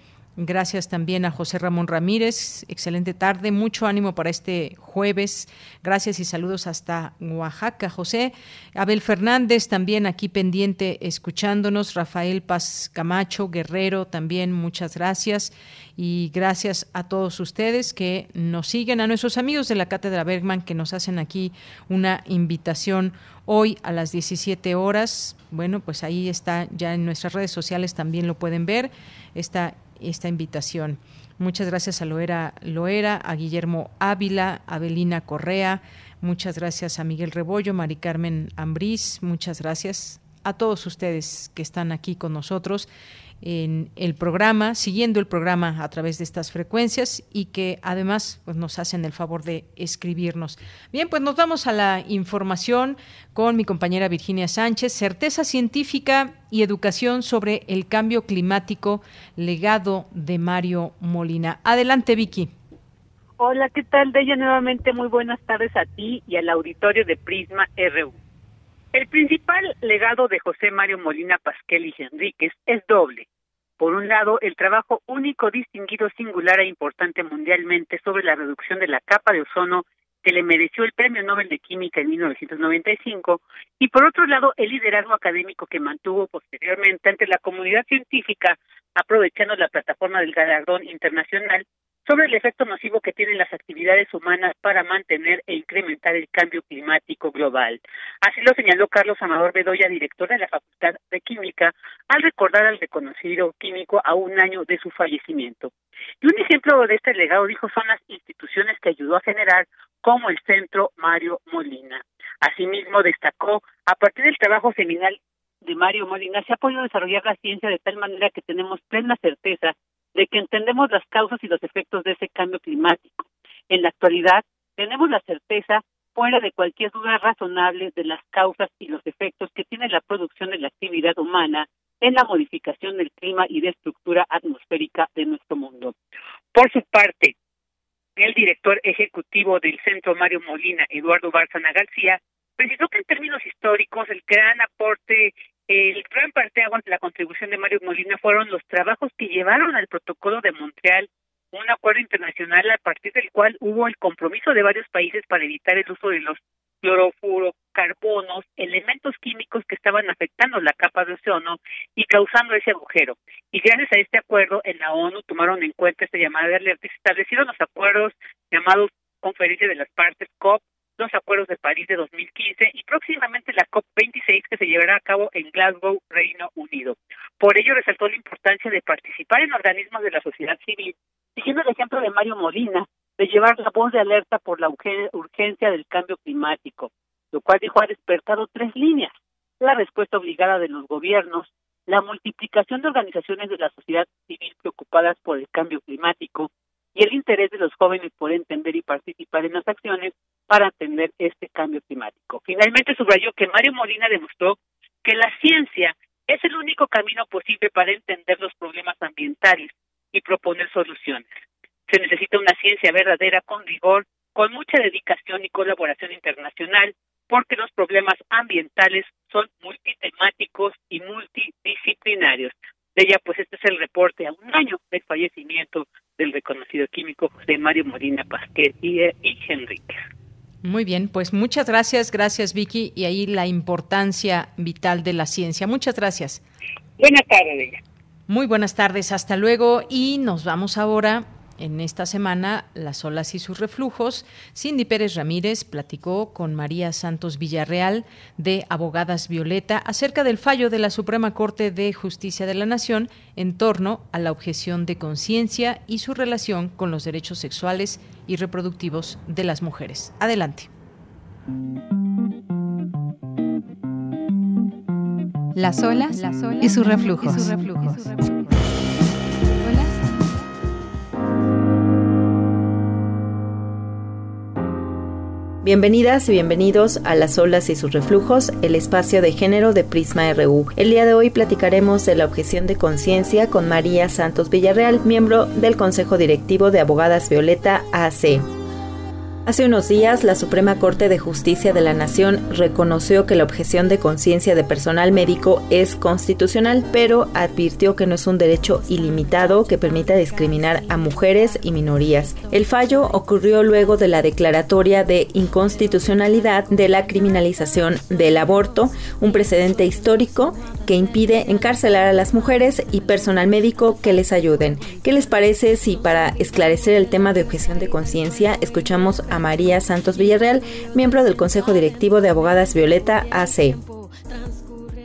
Gracias también a José Ramón Ramírez. Excelente tarde, mucho ánimo para este jueves. Gracias y saludos hasta Oaxaca, José. Abel Fernández también aquí pendiente escuchándonos. Rafael Paz Camacho, Guerrero también, muchas gracias. Y gracias a todos ustedes que nos siguen, a nuestros amigos de la Cátedra Bergman que nos hacen aquí una invitación hoy a las 17 horas. Bueno, pues ahí está, ya en nuestras redes sociales también lo pueden ver. Esta esta invitación. Muchas gracias a Loera, Loera, a Guillermo Ávila, a Belina Correa, muchas gracias a Miguel Rebollo, Mari Carmen Ambrís, muchas gracias a todos ustedes que están aquí con nosotros en el programa, siguiendo el programa a través de estas frecuencias y que además pues, nos hacen el favor de escribirnos. Bien, pues nos vamos a la información con mi compañera Virginia Sánchez, certeza científica y educación sobre el cambio climático, legado de Mario Molina. Adelante, Vicky. Hola, ¿qué tal, Deya? Nuevamente muy buenas tardes a ti y al auditorio de Prisma RU. El principal legado de José Mario Molina Pasquel y Enríquez es doble. Por un lado, el trabajo único, distinguido, singular e importante mundialmente sobre la reducción de la capa de ozono que le mereció el Premio Nobel de Química en 1995, y por otro lado, el liderazgo académico que mantuvo posteriormente ante la comunidad científica, aprovechando la plataforma del galardón internacional sobre el efecto nocivo que tienen las actividades humanas para mantener e incrementar el cambio climático global. Así lo señaló Carlos Amador Bedoya, director de la Facultad de Química, al recordar al reconocido químico a un año de su fallecimiento. Y un ejemplo de este legado, dijo, son las instituciones que ayudó a generar, como el Centro Mario Molina. Asimismo, destacó, a partir del trabajo seminal de Mario Molina, se ha podido desarrollar la ciencia de tal manera que tenemos plena certeza de que entendemos las causas y los efectos de ese cambio climático. En la actualidad, tenemos la certeza, fuera de cualquier duda razonable, de las causas y los efectos que tiene la producción de la actividad humana en la modificación del clima y de estructura atmosférica de nuestro mundo. Por su parte, el director ejecutivo del Centro Mario Molina, Eduardo Bárcena García, precisó que en términos históricos el gran aporte el gran parte de la contribución de Mario Molina fueron los trabajos que llevaron al protocolo de Montreal, un acuerdo internacional a partir del cual hubo el compromiso de varios países para evitar el uso de los clorofurocarbonos elementos químicos que estaban afectando la capa de ozono y causando ese agujero. Y gracias a este acuerdo, en la ONU tomaron en cuenta esta llamada de alerta y se establecieron los acuerdos llamados Conferencia de las Partes, COP, los acuerdos de París de 2015 y próximamente la COP26 que se llevará a cabo en Glasgow, Reino Unido. Por ello resaltó la importancia de participar en organismos de la sociedad civil, siguiendo el ejemplo de Mario Molina, de llevar la voz de alerta por la urgencia del cambio climático, lo cual dijo ha despertado tres líneas. La respuesta obligada de los gobiernos, la multiplicación de organizaciones de la sociedad civil preocupadas por el cambio climático y el interés de los jóvenes por entender y participar en las acciones para atender este cambio climático. Finalmente subrayó que Mario Molina demostró que la ciencia es el único camino posible para entender los problemas ambientales y proponer soluciones. Se necesita una ciencia verdadera con rigor, con mucha dedicación y colaboración internacional, porque los problemas ambientales son multitemáticos y multidisciplinarios. De ella, pues este es el reporte a un año del fallecimiento del reconocido químico José Mario Molina Pasquel y, y Henrique. Muy bien, pues muchas gracias, gracias Vicky, y ahí la importancia vital de la ciencia. Muchas gracias. Buenas tardes. Muy buenas tardes, hasta luego y nos vamos ahora en esta semana las olas y sus reflujos, Cindy Pérez Ramírez platicó con María Santos Villarreal de Abogadas Violeta acerca del fallo de la Suprema Corte de Justicia de la Nación en torno a la objeción de conciencia y su relación con los derechos sexuales y reproductivos de las mujeres. Adelante. Las olas, y sus reflujos. Bienvenidas y bienvenidos a Las olas y sus reflujos, el espacio de género de Prisma RU. El día de hoy platicaremos de la objeción de conciencia con María Santos Villarreal, miembro del Consejo Directivo de Abogadas Violeta AC. Hace unos días, la Suprema Corte de Justicia de la Nación reconoció que la objeción de conciencia de personal médico es constitucional, pero advirtió que no es un derecho ilimitado que permita discriminar a mujeres y minorías. El fallo ocurrió luego de la declaratoria de inconstitucionalidad de la criminalización del aborto, un precedente histórico que impide encarcelar a las mujeres y personal médico que les ayuden. ¿Qué les parece si para esclarecer el tema de objeción de conciencia escuchamos a María Santos Villarreal, miembro del Consejo Directivo de Abogadas Violeta AC.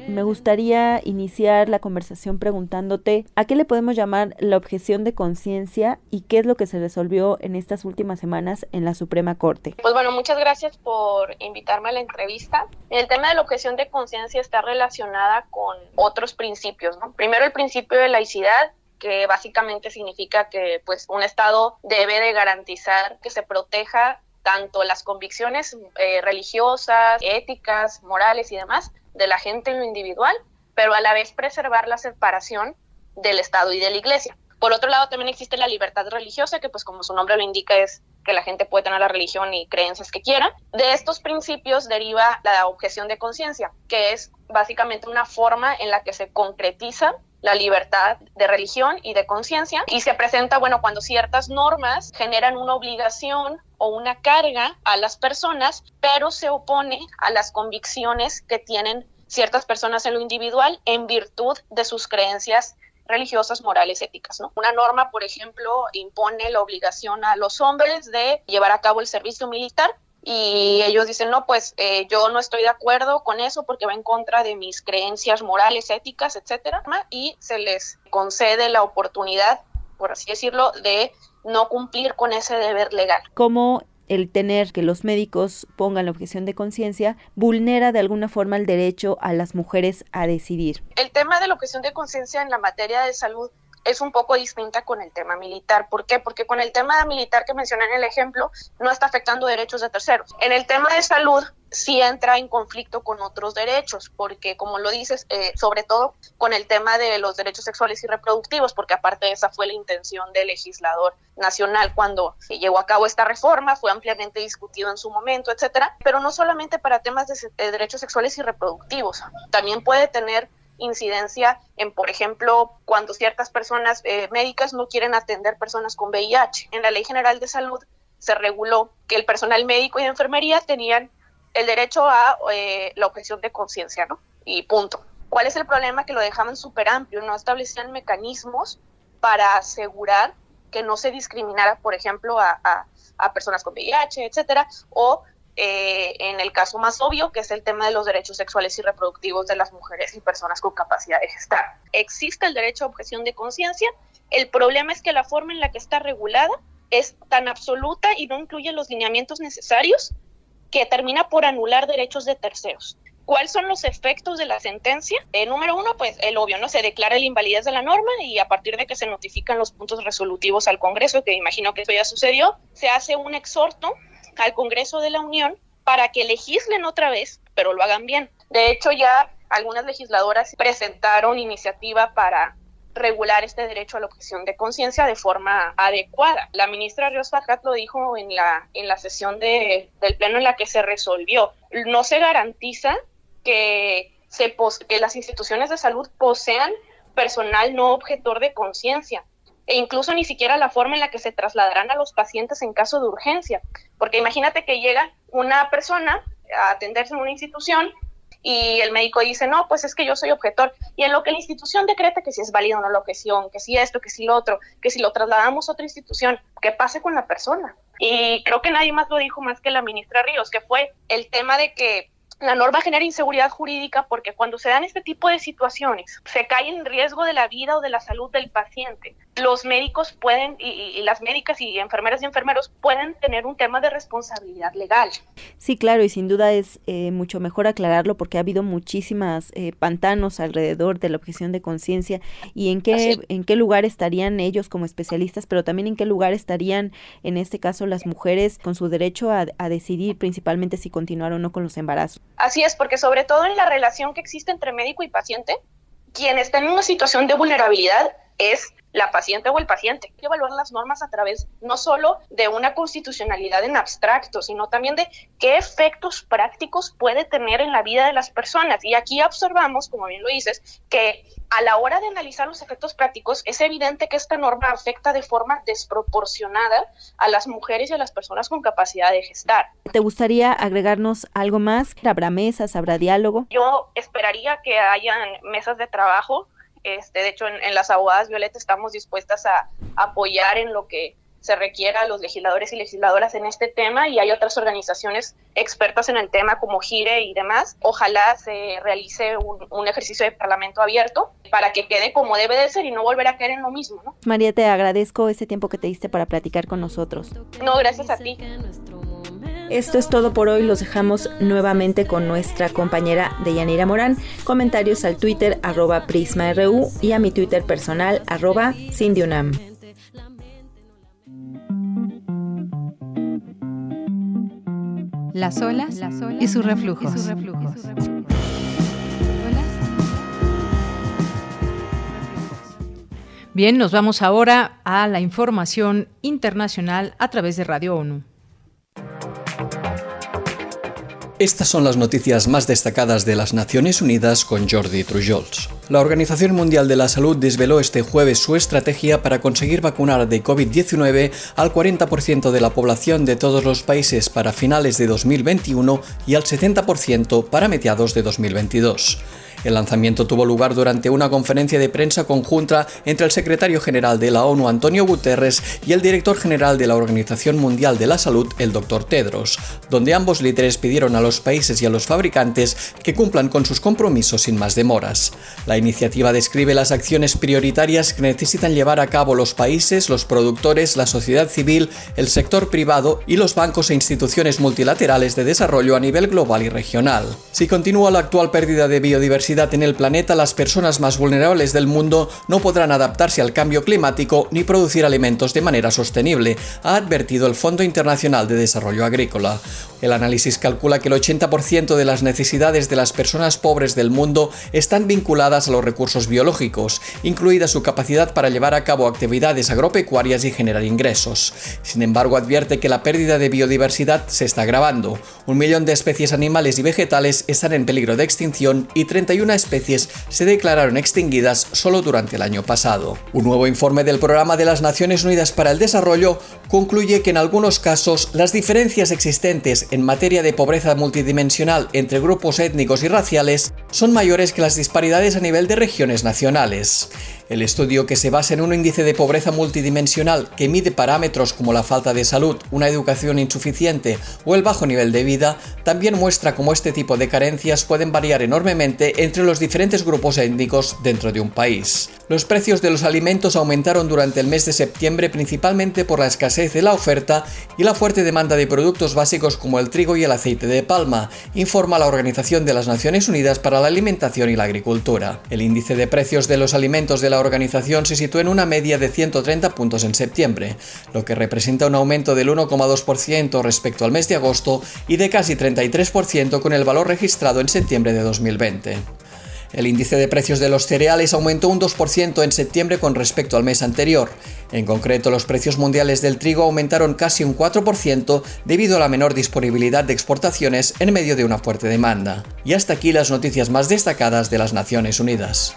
Me gustaría iniciar la conversación preguntándote a qué le podemos llamar la objeción de conciencia y qué es lo que se resolvió en estas últimas semanas en la Suprema Corte. Pues bueno, muchas gracias por invitarme a la entrevista. El tema de la objeción de conciencia está relacionada con otros principios, ¿no? Primero el principio de laicidad que básicamente significa que pues un Estado debe de garantizar que se proteja tanto las convicciones eh, religiosas, éticas, morales y demás de la gente en lo individual, pero a la vez preservar la separación del Estado y de la Iglesia. Por otro lado, también existe la libertad religiosa, que pues como su nombre lo indica es que la gente puede tener la religión y creencias que quiera. De estos principios deriva la objeción de conciencia, que es básicamente una forma en la que se concretiza la libertad de religión y de conciencia y se presenta, bueno, cuando ciertas normas generan una obligación o una carga a las personas, pero se opone a las convicciones que tienen ciertas personas en lo individual en virtud de sus creencias religiosas, morales, éticas. ¿no? Una norma, por ejemplo, impone la obligación a los hombres de llevar a cabo el servicio militar y ellos dicen, no, pues eh, yo no estoy de acuerdo con eso porque va en contra de mis creencias morales, éticas, etcétera, y se les concede la oportunidad, por así decirlo, de no cumplir con ese deber legal. ¿Cómo el tener que los médicos pongan la objeción de conciencia vulnera de alguna forma el derecho a las mujeres a decidir? El tema de la objeción de conciencia en la materia de salud es un poco distinta con el tema militar. ¿Por qué? Porque con el tema militar que mencioné en el ejemplo no está afectando derechos de terceros. En el tema de salud sí entra en conflicto con otros derechos, porque como lo dices, eh, sobre todo con el tema de los derechos sexuales y reproductivos, porque aparte esa fue la intención del legislador nacional cuando llevó a cabo esta reforma, fue ampliamente discutido en su momento, etcétera, pero no solamente para temas de derechos sexuales y reproductivos, también puede tener incidencia en, por ejemplo, cuando ciertas personas eh, médicas no quieren atender personas con VIH. En la Ley General de Salud se reguló que el personal médico y de enfermería tenían el derecho a eh, la objeción de conciencia, ¿no? Y punto. ¿Cuál es el problema? Que lo dejaban súper amplio, no establecían mecanismos para asegurar que no se discriminara, por ejemplo, a, a, personas con VIH, etcétera, o eh, en el caso más obvio, que es el tema de los derechos sexuales y reproductivos de las mujeres y personas con capacidad de gestar. Existe el derecho a objeción de conciencia, el problema es que la forma en la que está regulada es tan absoluta y no incluye los lineamientos necesarios que termina por anular derechos de terceros. ¿Cuáles son los efectos de la sentencia? Eh, número uno, pues el obvio, ¿no? Se declara la invalidez de la norma y a partir de que se notifican los puntos resolutivos al Congreso, que imagino que eso ya sucedió, se hace un exhorto al Congreso de la Unión para que legislen otra vez, pero lo hagan bien. De hecho, ya algunas legisladoras presentaron iniciativa para regular este derecho a la objeción de conciencia de forma adecuada. La ministra Ríos Fajat lo dijo en la, en la sesión de, del Pleno en la que se resolvió. No se garantiza que, se que las instituciones de salud posean personal no objetor de conciencia e incluso ni siquiera la forma en la que se trasladarán a los pacientes en caso de urgencia. Porque imagínate que llega una persona a atenderse en una institución y el médico dice, no, pues es que yo soy objetor. Y en lo que la institución decreta que si es válido o no la objeción, que si esto, que si lo otro, que si lo trasladamos a otra institución, ¿qué pase con la persona? Y creo que nadie más lo dijo más que la ministra Ríos, que fue el tema de que la norma genera inseguridad jurídica porque cuando se dan este tipo de situaciones, se cae en riesgo de la vida o de la salud del paciente. Los médicos pueden, y, las médicas y enfermeras y enfermeros pueden tener un tema de responsabilidad legal. Sí, claro, y sin duda es eh, mucho mejor aclararlo porque ha habido muchísimas eh, pantanos alrededor de la objeción de conciencia y en qué, en qué lugar estarían ellos como especialistas, pero también en qué lugar estarían, en este caso, las mujeres con su derecho a, a decidir principalmente si continuar o no con los embarazos. Así es, porque sobre todo en la relación que existe entre médico y paciente, quien está en una situación de vulnerabilidad es la paciente o el paciente. Hay que evaluar las normas a través no solo de una constitucionalidad en abstracto, sino también de qué efectos prácticos puede tener en la vida de las personas. Y aquí observamos, como bien lo dices, que a la hora de analizar los efectos prácticos, es evidente que esta norma afecta de forma desproporcionada a las mujeres y a las personas con capacidad de gestar. ¿Te gustaría agregarnos algo más? ¿Habrá mesas? ¿Habrá diálogo? Yo esperaría que hayan mesas de trabajo este, de hecho, en, las abogadas Violeta estamos dispuestas a apoyar en lo que se requiera a los legisladores y legisladoras en este tema y hay otras organizaciones expertas en el tema como GIRE y demás. Ojalá se realice un, ejercicio de parlamento abierto para que quede como debe de ser y no volver a caer en lo mismo. María, te agradezco ese tiempo que te diste para platicar con nosotros. No, gracias a ti. Esto es todo por hoy. Los dejamos nuevamente con nuestra compañera Deyanira Morán. Comentarios al Twitter arroba PrismaRU y a mi Twitter personal arroba Cindyunam. Las olas, y sus reflujos. Bien, nos vamos ahora a la información internacional a través de Radio ONU. Estas son las noticias más destacadas de las Naciones Unidas con Jordi Trujols. La Organización Mundial de la Salud desveló este jueves su estrategia para conseguir vacunar de COVID-19 al 40% de la población de todos los países para finales de 2021 y al 70% para mediados de 2022. El lanzamiento tuvo lugar durante una conferencia de prensa conjunta entre el secretario general de la ONU, Antonio Guterres, y el director general de la Organización Mundial de la Salud, el Dr. Tedros, donde ambos líderes pidieron a los países y a los fabricantes que cumplan con sus compromisos sin más demoras. La iniciativa describe las acciones prioritarias que necesitan llevar a cabo los países, los productores, la sociedad civil, el sector privado y los bancos e instituciones multilaterales de desarrollo a nivel global y regional. Si continúa la actual pérdida de biodiversidad, en el planeta, las personas más vulnerables del mundo no podrán adaptarse al cambio climático ni producir alimentos de manera sostenible, ha advertido el Fondo Internacional de Desarrollo Agrícola. El análisis calcula que el 80% de las necesidades de las personas pobres del mundo están vinculadas a los recursos biológicos, incluida su capacidad para llevar a cabo actividades agropecuarias y generar ingresos. Sin embargo, advierte que la pérdida de biodiversidad se está agravando. Un millón de especies animales y vegetales están en peligro de extinción y 31 61 especies se declararon extinguidas solo durante el año pasado. Un nuevo informe del Programa de las Naciones Unidas para el Desarrollo concluye que en algunos casos las diferencias existentes en materia de pobreza multidimensional entre grupos étnicos y raciales son mayores que las disparidades a nivel de regiones nacionales. El estudio, que se basa en un índice de pobreza multidimensional que mide parámetros como la falta de salud, una educación insuficiente o el bajo nivel de vida, también muestra cómo este tipo de carencias pueden variar enormemente entre los diferentes grupos étnicos dentro de un país. Los precios de los alimentos aumentaron durante el mes de septiembre principalmente por la escasez de la oferta y la fuerte demanda de productos básicos como el trigo y el aceite de palma, informa la Organización de las Naciones Unidas para la Alimentación y la Agricultura. El índice de precios de los alimentos de la organización se situó en una media de 130 puntos en septiembre, lo que representa un aumento del 1,2% respecto al mes de agosto y de casi 33% con el valor registrado en septiembre de 2020. El índice de precios de los cereales aumentó un 2% en septiembre con respecto al mes anterior. En concreto, los precios mundiales del trigo aumentaron casi un 4% debido a la menor disponibilidad de exportaciones en medio de una fuerte demanda. Y hasta aquí las noticias más destacadas de las Naciones Unidas.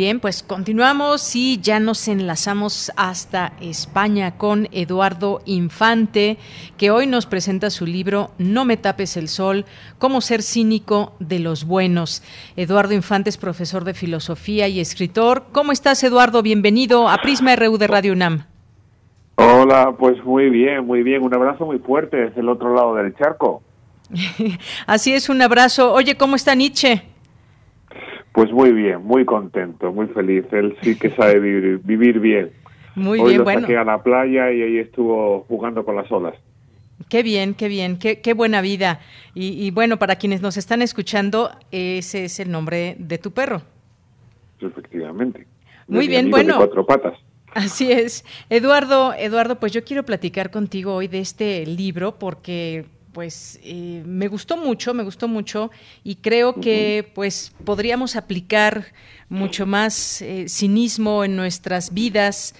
Bien, pues continuamos y ya nos enlazamos hasta España con Eduardo Infante, que hoy nos presenta su libro No me tapes el sol, cómo ser cínico de los buenos. Eduardo Infante es profesor de filosofía y escritor. ¿Cómo estás, Eduardo? Bienvenido a Prisma RU de Radio UNAM. Hola, pues muy bien, muy bien. Un abrazo muy fuerte desde el otro lado del charco. Así es, un abrazo. Oye, ¿cómo está Nietzsche? Pues muy bien, muy contento, muy feliz. Él sí que sabe vivir, bien. Muy Hoy bien, lo bueno. saqué a la playa y ahí estuvo jugando con las olas. Qué bien, qué bien, qué, qué buena vida. Y, y bueno, para quienes nos están escuchando, ese es el nombre de tu perro. Efectivamente. Muy De bien, amigo de bueno. cuatro patas. Así es. Eduardo, Eduardo, pues yo quiero platicar contigo hoy de este libro porque pues eh, me gustó mucho, me gustó mucho y creo que pues podríamos aplicar mucho más eh, cinismo en nuestras vidas.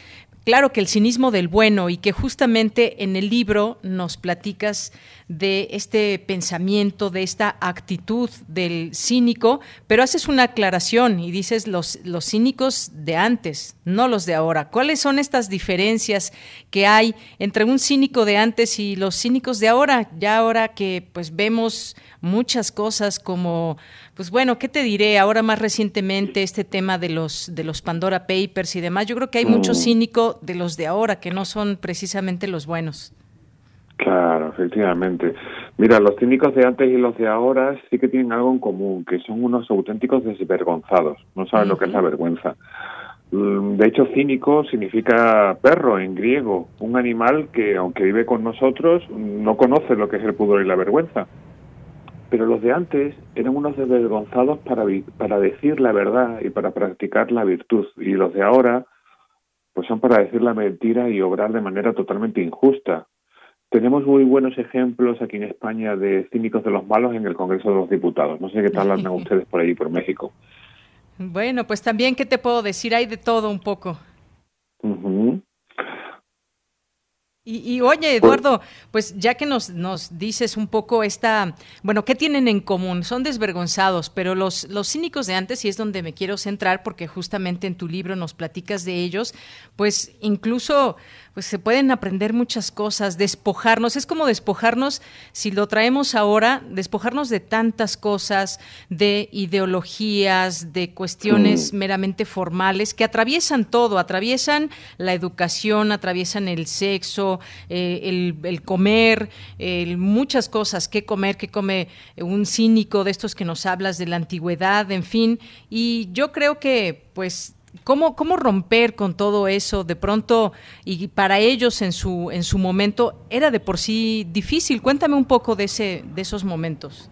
Claro que el cinismo del bueno y que justamente en el libro nos platicas de este pensamiento, de esta actitud del cínico, pero haces una aclaración y dices los, los cínicos de antes, no los de ahora. ¿Cuáles son estas diferencias que hay entre un cínico de antes y los cínicos de ahora? Ya ahora que pues vemos muchas cosas como, pues bueno, ¿qué te diré? Ahora más recientemente este tema de los, de los Pandora Papers y demás, yo creo que hay mucho Mm. cínico de los de ahora que no son precisamente los buenos. Claro, efectivamente. Mira, los cínicos de antes y los de ahora sí que tienen algo en común, que son unos auténticos desvergonzados. No saben lo que es la vergüenza. Mm, De hecho, cínico significa perro en griego, un animal que, aunque vive con nosotros, no conoce lo que es el pudor y la vergüenza. Pero los de antes eran unos desvergonzados para, para decir la verdad y para practicar la virtud. Y los de ahora, pues son para decir la mentira y obrar de manera totalmente injusta. Tenemos muy buenos ejemplos aquí en España de cínicos de los malos en el Congreso de los Diputados. No sé qué tal andan ustedes por ahí, por México. Bueno, pues también, ¿qué te puedo decir? Hay de todo un poco. Y, y, oye, Eduardo, pues ya que nos, nos dices un poco esta, bueno, ¿qué tienen en común? Son desvergonzados, pero los, los cínicos de antes, y es donde me quiero centrar, porque justamente en tu libro nos platicas de ellos, pues incluso pues se pueden aprender muchas cosas, despojarnos, es como despojarnos, si lo traemos ahora, despojarnos de tantas cosas, de ideologías, de cuestiones Mm. meramente formales que atraviesan todo, atraviesan la educación, atraviesan el sexo, eh, el, el comer, muchas cosas, qué comer, qué come un cínico de estos que nos hablas de la antigüedad, en fin. Y yo creo que, pues, ¿Cómo, ¿Cómo romper con todo eso de pronto y para ellos en su en su momento era de por sí difícil? Cuéntame un poco de ese de esos momentos.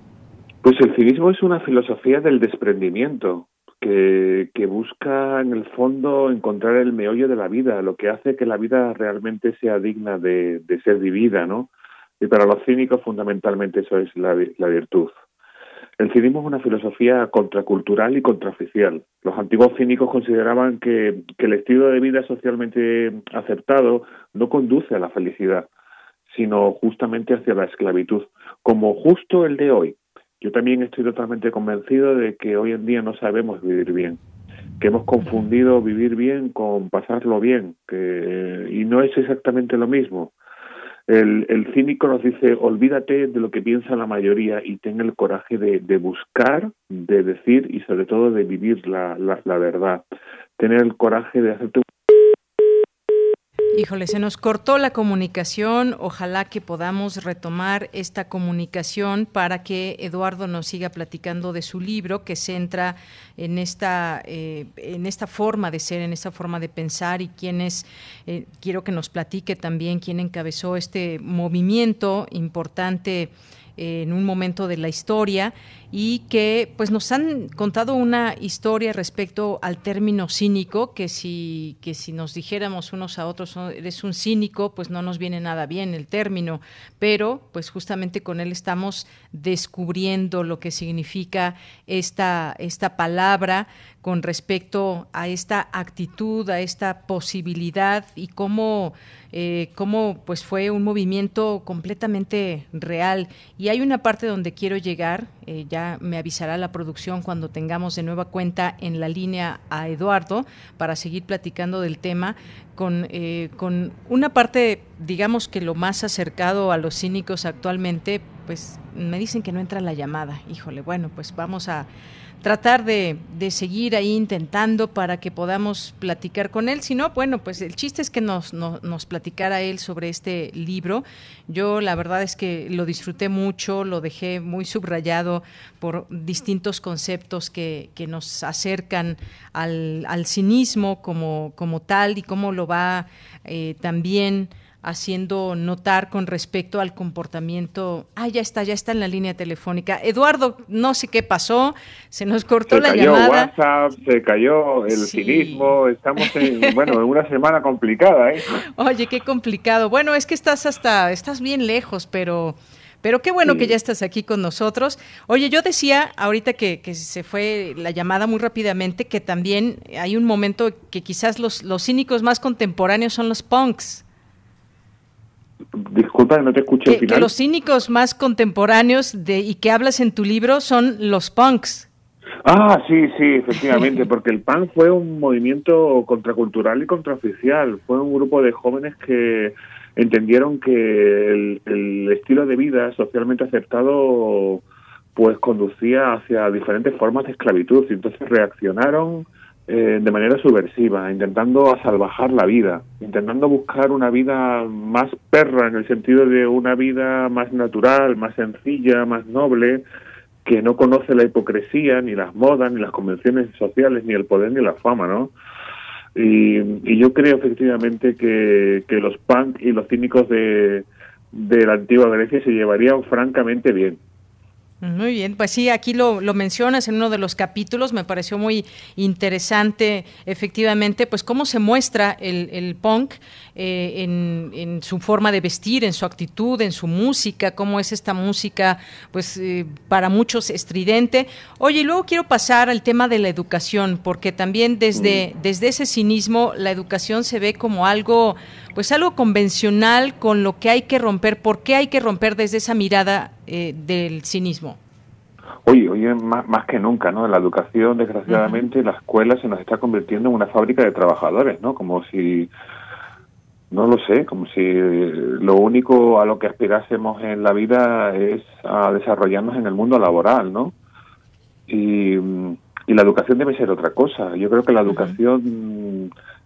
Pues el cinismo es una filosofía del desprendimiento. que, que busca en el fondo encontrar el meollo de la vida, lo que hace que la vida realmente sea digna de, de ser vivida, ¿no? Y para los cínicos fundamentalmente eso es la, la virtud. El cinismo es una filosofía contracultural y contraoficial. Los antiguos cínicos consideraban que, el estilo de vida socialmente aceptado no conduce a la felicidad, sino justamente hacia la esclavitud, como justo el de hoy. Yo también estoy totalmente convencido de que hoy en día no sabemos vivir bien, que hemos confundido vivir bien con pasarlo bien, que, y no es exactamente lo mismo. El, el, cínico nos dice, olvídate de lo que piensa la mayoría y ten el coraje de, de buscar, de decir y sobre todo de vivir la, la, la verdad. Tener el coraje de hacerte Híjole, se nos cortó la comunicación. Ojalá que podamos retomar esta comunicación para que Eduardo nos siga platicando de su libro que centra en esta, eh, en esta forma de ser, en esta forma de pensar y quién es, eh, quiero que nos platique también quién encabezó este movimiento importante en un momento de la historia y que pues nos han contado una historia respecto al término cínico que si que si nos dijéramos unos a otros eres un cínico pues no nos viene nada bien el término. Pero pues justamente con él estamos descubriendo lo que significa esta esta palabra con respecto a esta actitud a esta posibilidad y cómo eh, cómo pues fue un movimiento completamente real. Y hay una parte donde quiero llegar eh, ya me avisará la producción cuando tengamos de nueva cuenta en la línea a Eduardo para seguir platicando del tema con, eh, con una parte, digamos que lo más acercado a los cínicos actualmente, pues me dicen que no entra la llamada. Híjole, bueno, pues vamos a tratar de, de, seguir ahí intentando para que podamos platicar con él. Si no, bueno, pues el chiste es que nos, nos, platicara él sobre este libro. Yo la verdad es que lo disfruté mucho, lo dejé muy subrayado por distintos conceptos que, que nos acercan al, al cinismo como, como tal y cómo lo va eh, también haciendo notar con respecto al comportamiento. Ah, ya está, ya está en la línea telefónica. Eduardo, no sé qué pasó, se nos cortó se la cayó llamada. WhatsApp, se cayó el Sí. cinismo, estamos en, bueno, en una semana complicada, ¿eh? Oye, qué complicado. Bueno, es que estás hasta, estás bien lejos, pero, pero qué bueno Sí. que ya estás aquí con nosotros. Oye, yo decía ahorita que, que se fue la llamada muy rápidamente que también hay un momento que quizás los, los cínicos más contemporáneos son los punks. Disculpa, no te escuché Que, que los cínicos más contemporáneos de, y que hablas en tu libro son los punks. Ah, sí, sí, efectivamente, porque el PAN fue un movimiento contracultural y contraoficial. Fue un grupo de jóvenes que entendieron que el, el estilo de vida socialmente aceptado pues conducía hacia diferentes formas de esclavitud y entonces reaccionaron eh, de manera subversiva, intentando asalvajar la vida, intentando buscar una vida más perra en el sentido de una vida más natural, más sencilla, más noble, que no conoce la hipocresía, ni las modas, ni las convenciones sociales, ni el poder, ni la fama, ¿no? Y, y yo creo efectivamente que, que los punk y los cínicos de, de la antigua Grecia se llevarían francamente bien. Muy bien, pues sí, aquí lo, lo mencionas en uno de los capítulos, me pareció muy interesante, efectivamente, pues cómo se muestra el, el punk eh, en, en, su forma de vestir, en su actitud, en su música, cómo es esta música, pues eh, para muchos estridente. Oye, y luego quiero pasar al tema de la educación, porque también desde, mm. desde ese cinismo la educación se ve como algo, pues algo convencional con lo que hay que romper. ¿Por qué hay que romper desde esa mirada eh, del cinismo? Oye, oye, más, más, que nunca, ¿no? La educación, desgraciadamente, uh -huh. la escuela se nos está convirtiendo en una fábrica de trabajadores, ¿no? Como si, no lo sé, como si lo único a lo que aspirásemos en la vida es a desarrollarnos en el mundo laboral, ¿no? Y, y la educación debe ser otra cosa. Yo creo que la educación uh -huh.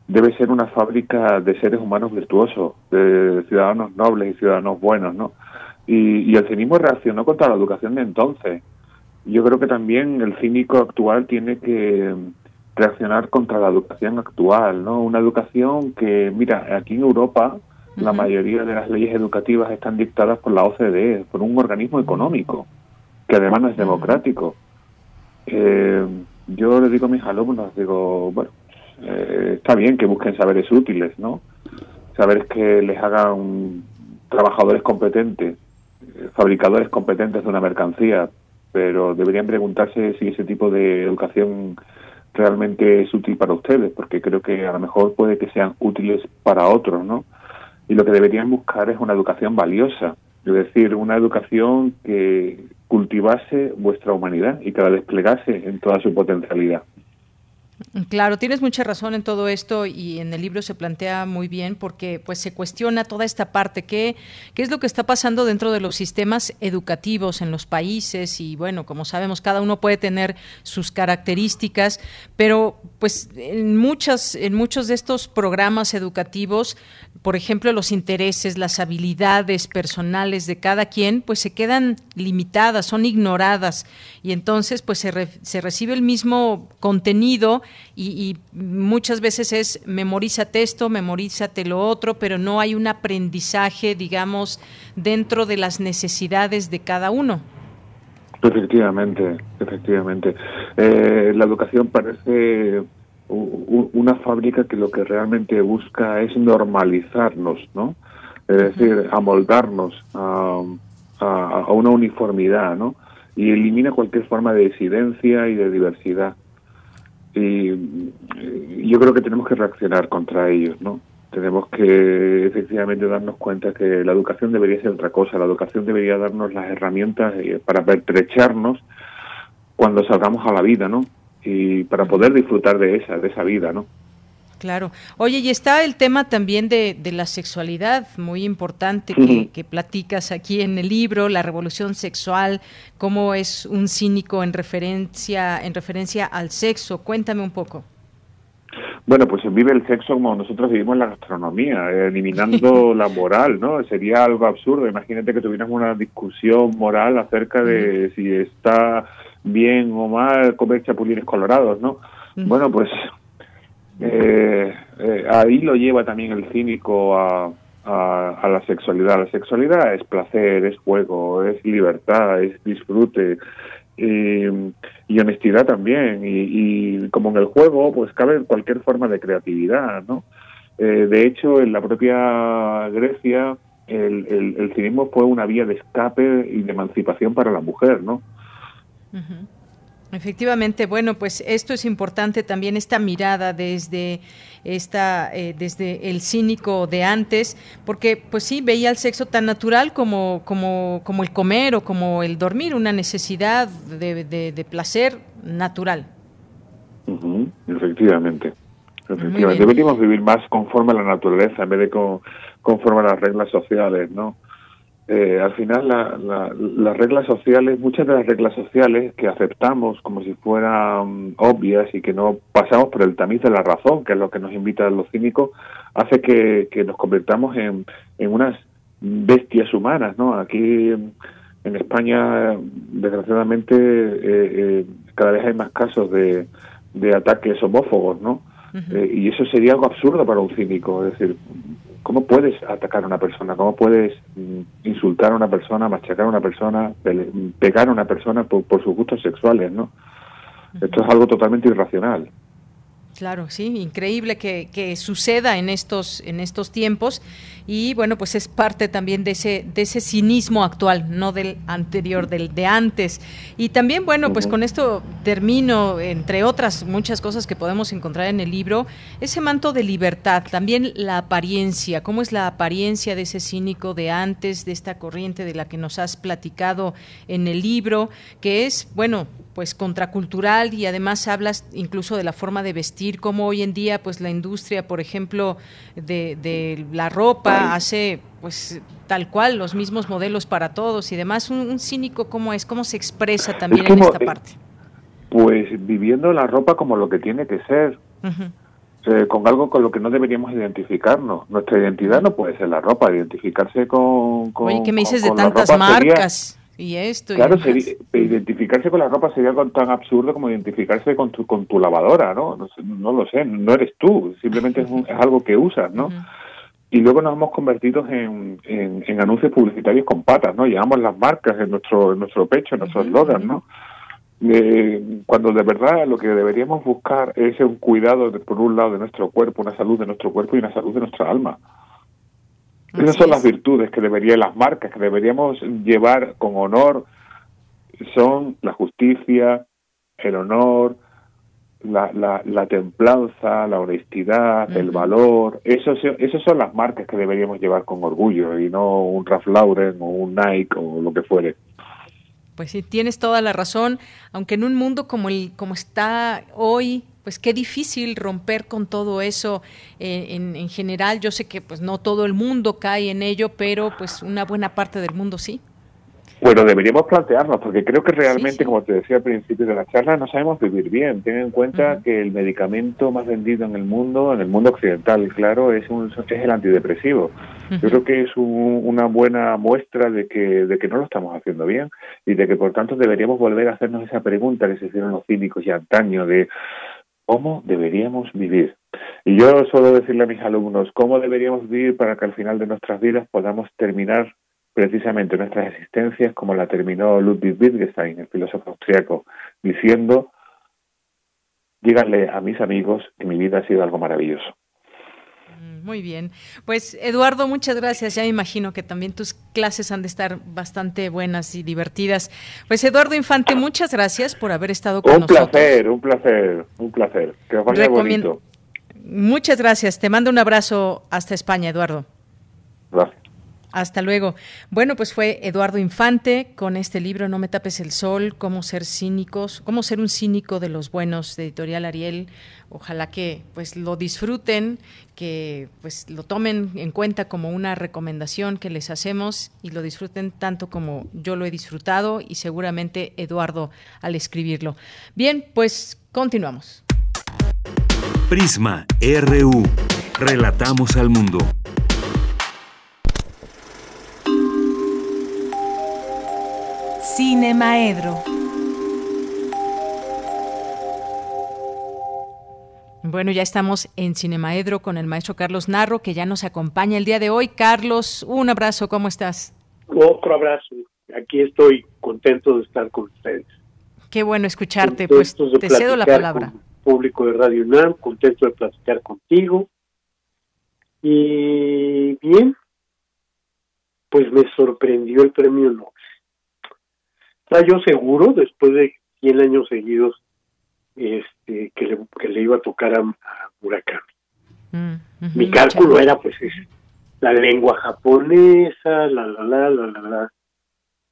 Debe ser una fábrica de seres humanos virtuosos, de ciudadanos nobles y ciudadanos buenos, ¿no? Y, y el cinismo reaccionó contra la educación de entonces yo creo que también el cínico actual tiene que reaccionar contra la educación actual, ¿no? Una educación que, mira, aquí en Europa uh -huh. la mayoría de las leyes educativas están dictadas por la OCDE, por un organismo económico, que además no es democrático. Eh, yo le digo a mis alumnos, digo, bueno, eh, está bien que busquen saberes útiles, ¿no? Saberes que les hagan trabajadores competentes, eh, fabricadores competentes de una mercancía, pero deberían preguntarse si ese tipo de educación realmente es útil para ustedes, porque creo que a lo mejor puede que sean útiles para otros, ¿no? Y lo que deberían buscar es una educación valiosa, es decir, una educación que cultivase vuestra humanidad y que la desplegase en toda su potencialidad. Claro, tienes mucha razón en todo esto y en el libro se plantea muy bien porque pues se cuestiona toda esta parte, qué, qué es lo que está pasando dentro de los sistemas educativos en los países y bueno, como sabemos, cada uno puede tener sus características, pero pues en muchas en muchos de estos programas educativos, por ejemplo, los intereses, las habilidades personales de cada quien pues se quedan limitadas, son ignoradas. Y entonces pues se, se recibe el mismo contenido y, muchas veces es memorízate esto, memorízate lo otro, pero no hay un aprendizaje, digamos, dentro de las necesidades de cada uno. Efectivamente, efectivamente. Eh, la educación parece una fábrica que lo que realmente busca es normalizarnos, ¿no? Es decir, amoldarnos a, a, una uniformidad, ¿no? Y elimina cualquier forma de disidencia y de diversidad y yo creo que tenemos que reaccionar contra ellos, ¿no? Tenemos que efectivamente darnos cuenta que la educación debería ser otra cosa, la educación debería darnos las herramientas eh, para pertrecharnos cuando salgamos a la vida, ¿no? Y para poder disfrutar de esa, de esa vida, ¿no? Claro. Oye, y está el tema también de, la sexualidad, muy importante, que, platicas aquí en el libro, la revolución sexual, cómo es un cínico en referencia, en referencia al sexo. Cuéntame un poco. Bueno, pues vive el sexo como nosotros vivimos la gastronomía, eliminando la moral, ¿no? Sería algo absurdo. Imagínate que tuviéramos una discusión moral acerca de si está bien o mal comer chapulines colorados, ¿no? Bueno, pues eh, eh, ahí lo lleva también el cínico a, a, la sexualidad. La sexualidad es placer, es juego, es libertad, es disfrute y, honestidad también. Y, como en el juego, pues cabe cualquier forma de creatividad, ¿no? Eh, de hecho, en la propia Grecia, el, el, cinismo fue una vía de escape y de emancipación para la mujer, ¿no? Efectivamente, bueno, pues esto es importante también esta mirada desde esta eh, desde el cínico de antes, porque pues sí veía el sexo tan natural como como como el comer o como el dormir, una necesidad de, de, placer natural. Efectivamente, efectivamente. Deberíamos vivir más conforme a la naturaleza en vez de conforme a las reglas sociales, ¿no? Eh, al final las reglas sociales, muchas de las reglas sociales que aceptamos como si fueran obvias y que no pasamos por el tamiz de la razón, que es lo que nos invita a los cínicos, hace que, nos convirtamos en, unas bestias humanas, ¿no? Aquí en España, desgraciadamente, eh, eh, cada vez hay más casos de, de ataques homófobos, ¿no? y eso sería algo absurdo para un cínico, es decir, ¿Cómo puedes atacar a una persona? ¿Cómo puedes mm, insultar a una persona, machacar a una persona, pegar a una persona por, sus gustos sexuales, no? Esto es algo totalmente irracional. Claro, sí, increíble que, que, suceda en estos, en estos tiempos y bueno, pues es parte también de ese, de ese cinismo actual, no del anterior, del de antes. Y también, bueno, pues con esto termino, entre otras muchas cosas que podemos encontrar en el libro, ese manto de libertad, también la apariencia, cómo es la apariencia de ese cínico de antes, de esta corriente de la que nos has platicado en el libro, que es, bueno, pues contracultural y además hablas incluso de la forma de vestir, como hoy en día pues la industria, por ejemplo, de, la ropa hace pues tal cual los mismos modelos para todos y demás. Un, cínico cómo es, cómo se expresa también en esta parte. Pues viviendo la ropa como lo que tiene que ser. Eh, con algo con lo que no deberíamos identificarnos. Nuestra identidad no puede ser la ropa, identificarse con... con Oye, ¿qué me dices de tantas marcas? y esto. Claro, identificarse con la ropa sería tan absurdo como identificarse con tu, con tu lavadora, ¿no? No, lo sé, no eres tú, simplemente es, algo que usas, ¿no? Y luego nos hemos convertido en, en, anuncios publicitarios con patas, ¿no? Llevamos las marcas en nuestro, en nuestro pecho, en nuestros eslogan, ¿no? eh, cuando de verdad lo que deberíamos buscar es un cuidado, de, por un lado, de nuestro cuerpo, una salud de nuestro cuerpo y una salud de nuestra alma. Esas son las virtudes que deberían, las marcas que deberíamos llevar con honor, son la justicia, el honor, la, la, la templanza, la honestidad, el valor, eso, esas son las marcas que deberíamos llevar con orgullo y no un Ralph Lauren o un Nike o lo que fuere. Pues sí, tienes toda la razón, aunque en un mundo como el como está hoy, pues qué difícil romper con todo eso eh, en, en general. Yo sé que pues no todo el mundo cae en ello, pero pues una buena parte del mundo sí. Bueno, deberíamos plantearnos, porque creo que realmente, como te decía al principio de la charla, no sabemos vivir bien. Ten en cuenta que el medicamento más vendido en el mundo, en el mundo occidental, claro, es, un, es el antidepresivo. Yo creo que es una buena muestra de que, de que no lo estamos haciendo bien y de que, por tanto, deberíamos volver a hacernos esa pregunta que se hicieron los cínicos ya antaño de cómo deberíamos vivir. Y yo suelo decirle a mis alumnos, ¿cómo deberíamos vivir para que al final de nuestras vidas podamos terminar precisamente nuestras existencias, como la terminó Ludwig Wittgenstein, el filósofo austriaco, diciendo, díganle a mis amigos que mi vida ha sido algo maravilloso. Mm, muy bien. Pues Eduardo, muchas gracias. Ya me imagino que también tus clases han de estar bastante buenas y divertidas. Pues Eduardo Infante, muchas gracias por haber estado con nosotros. Un placer, un placer, un placer. Que os vaya bonito. Muchas gracias. Te mando un abrazo hasta España, Eduardo. Gracias. Hasta luego. Bueno, pues fue Eduardo Infante con este libro No me tapes el sol, cómo ser cínicos, cómo ser un cínico de los buenos de Editorial Ariel. Ojalá que pues lo disfruten, que pues lo tomen en cuenta como una recomendación que les hacemos y lo disfruten tanto como yo lo he disfrutado y seguramente Eduardo al escribirlo. Bien, pues continuamos. Prisma RU. Relatamos al mundo. Cinemaedro. Bueno, ya estamos en Cinemaedro con el maestro Carlos Narro, que ya nos acompaña el día de hoy. Carlos, un abrazo, ¿cómo estás? Otro abrazo. Aquí estoy contento de estar con ustedes. Qué bueno escucharte, pues te cedo la palabra. público de Radio UNAM, contento de platicar contigo. Y bien, pues me sorprendió el premio Nobel yo seguro, después de 100 años seguidos, este, que, le, que le iba a tocar a, a Murakami. Mm, Mi cálculo era, pues, es la lengua japonesa, la, la, la, la, la, la,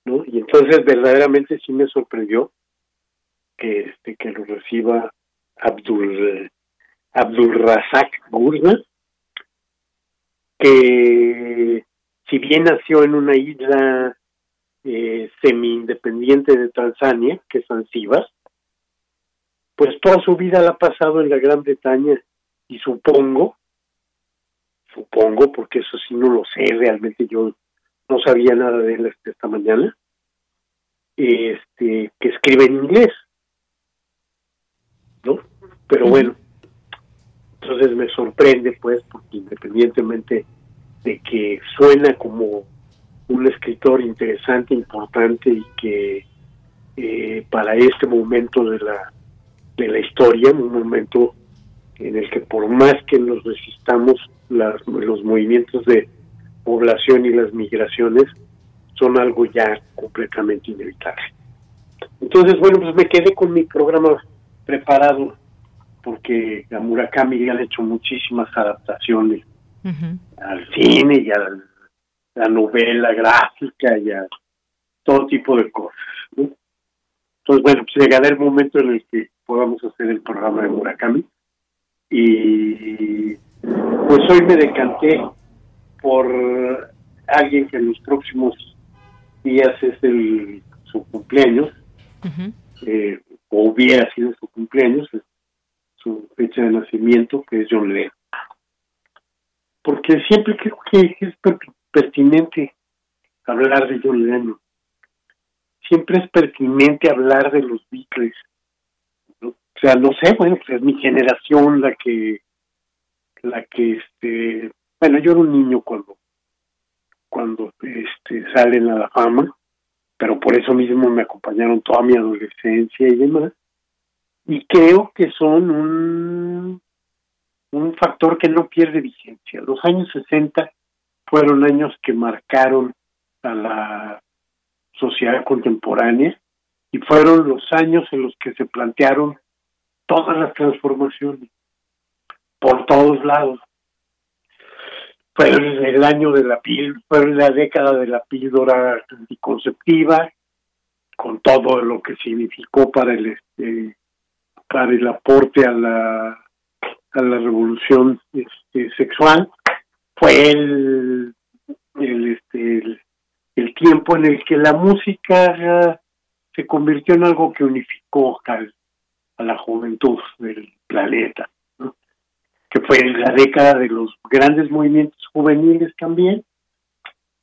¿no? Y entonces, verdaderamente sí me sorprendió que, este, que lo reciba Abdul, Abdul Razak Gurna, que si bien nació en una isla eh, semi-independiente de Tanzania, que es Zanzíbar, pues toda su vida la ha pasado en la Gran Bretaña y supongo, supongo, porque eso sí no lo sé, realmente yo no sabía nada de él hasta esta mañana, este, que escribe en inglés, ¿no? Pero bueno, entonces me sorprende, pues, porque independientemente de que suena como un escritor interesante, importante y que eh, para este momento de la, de la historia, un momento en el que por más que nos resistamos, las, los movimientos de población y las migraciones son algo ya completamente inevitable. Entonces, bueno, pues me quedé con mi programa preparado porque a Murakami le han hecho muchísimas adaptaciones al cine y al la novela gráfica y a todo tipo de cosas. Entonces, bueno, pues llegará el momento en el que podamos hacer el programa de Murakami. Y pues hoy me decanté por alguien que en los próximos días es el, su cumpleaños, eh, o hubiera sido su cumpleaños, su fecha de nacimiento, que es John Lennon. Porque siempre creo que es pertinente hablar de John. Siempre es pertinente hablar de los Beatles. O sea, no sé, bueno, pues es mi generación la que, la que, este, bueno, yo era un niño cuando, cuando, este, salen a la fama pero por eso mismo me acompañaron toda mi adolescencia y demás. Y creo que son un, un factor que no pierde vigencia. Los años 60 fueron años que marcaron a la sociedad contemporánea y fueron los años en los que se plantearon todas las transformaciones por todos lados. Fue el año de la píldora, fue la década de la píldora anticonceptiva, con todo lo que significó para el este, para el aporte a la a la revolución este, sexual. Fue el, el este el, tiempo en el que la música se convirtió en algo que unificó a la juventud del planeta que fue la década de los grandes movimientos juveniles también,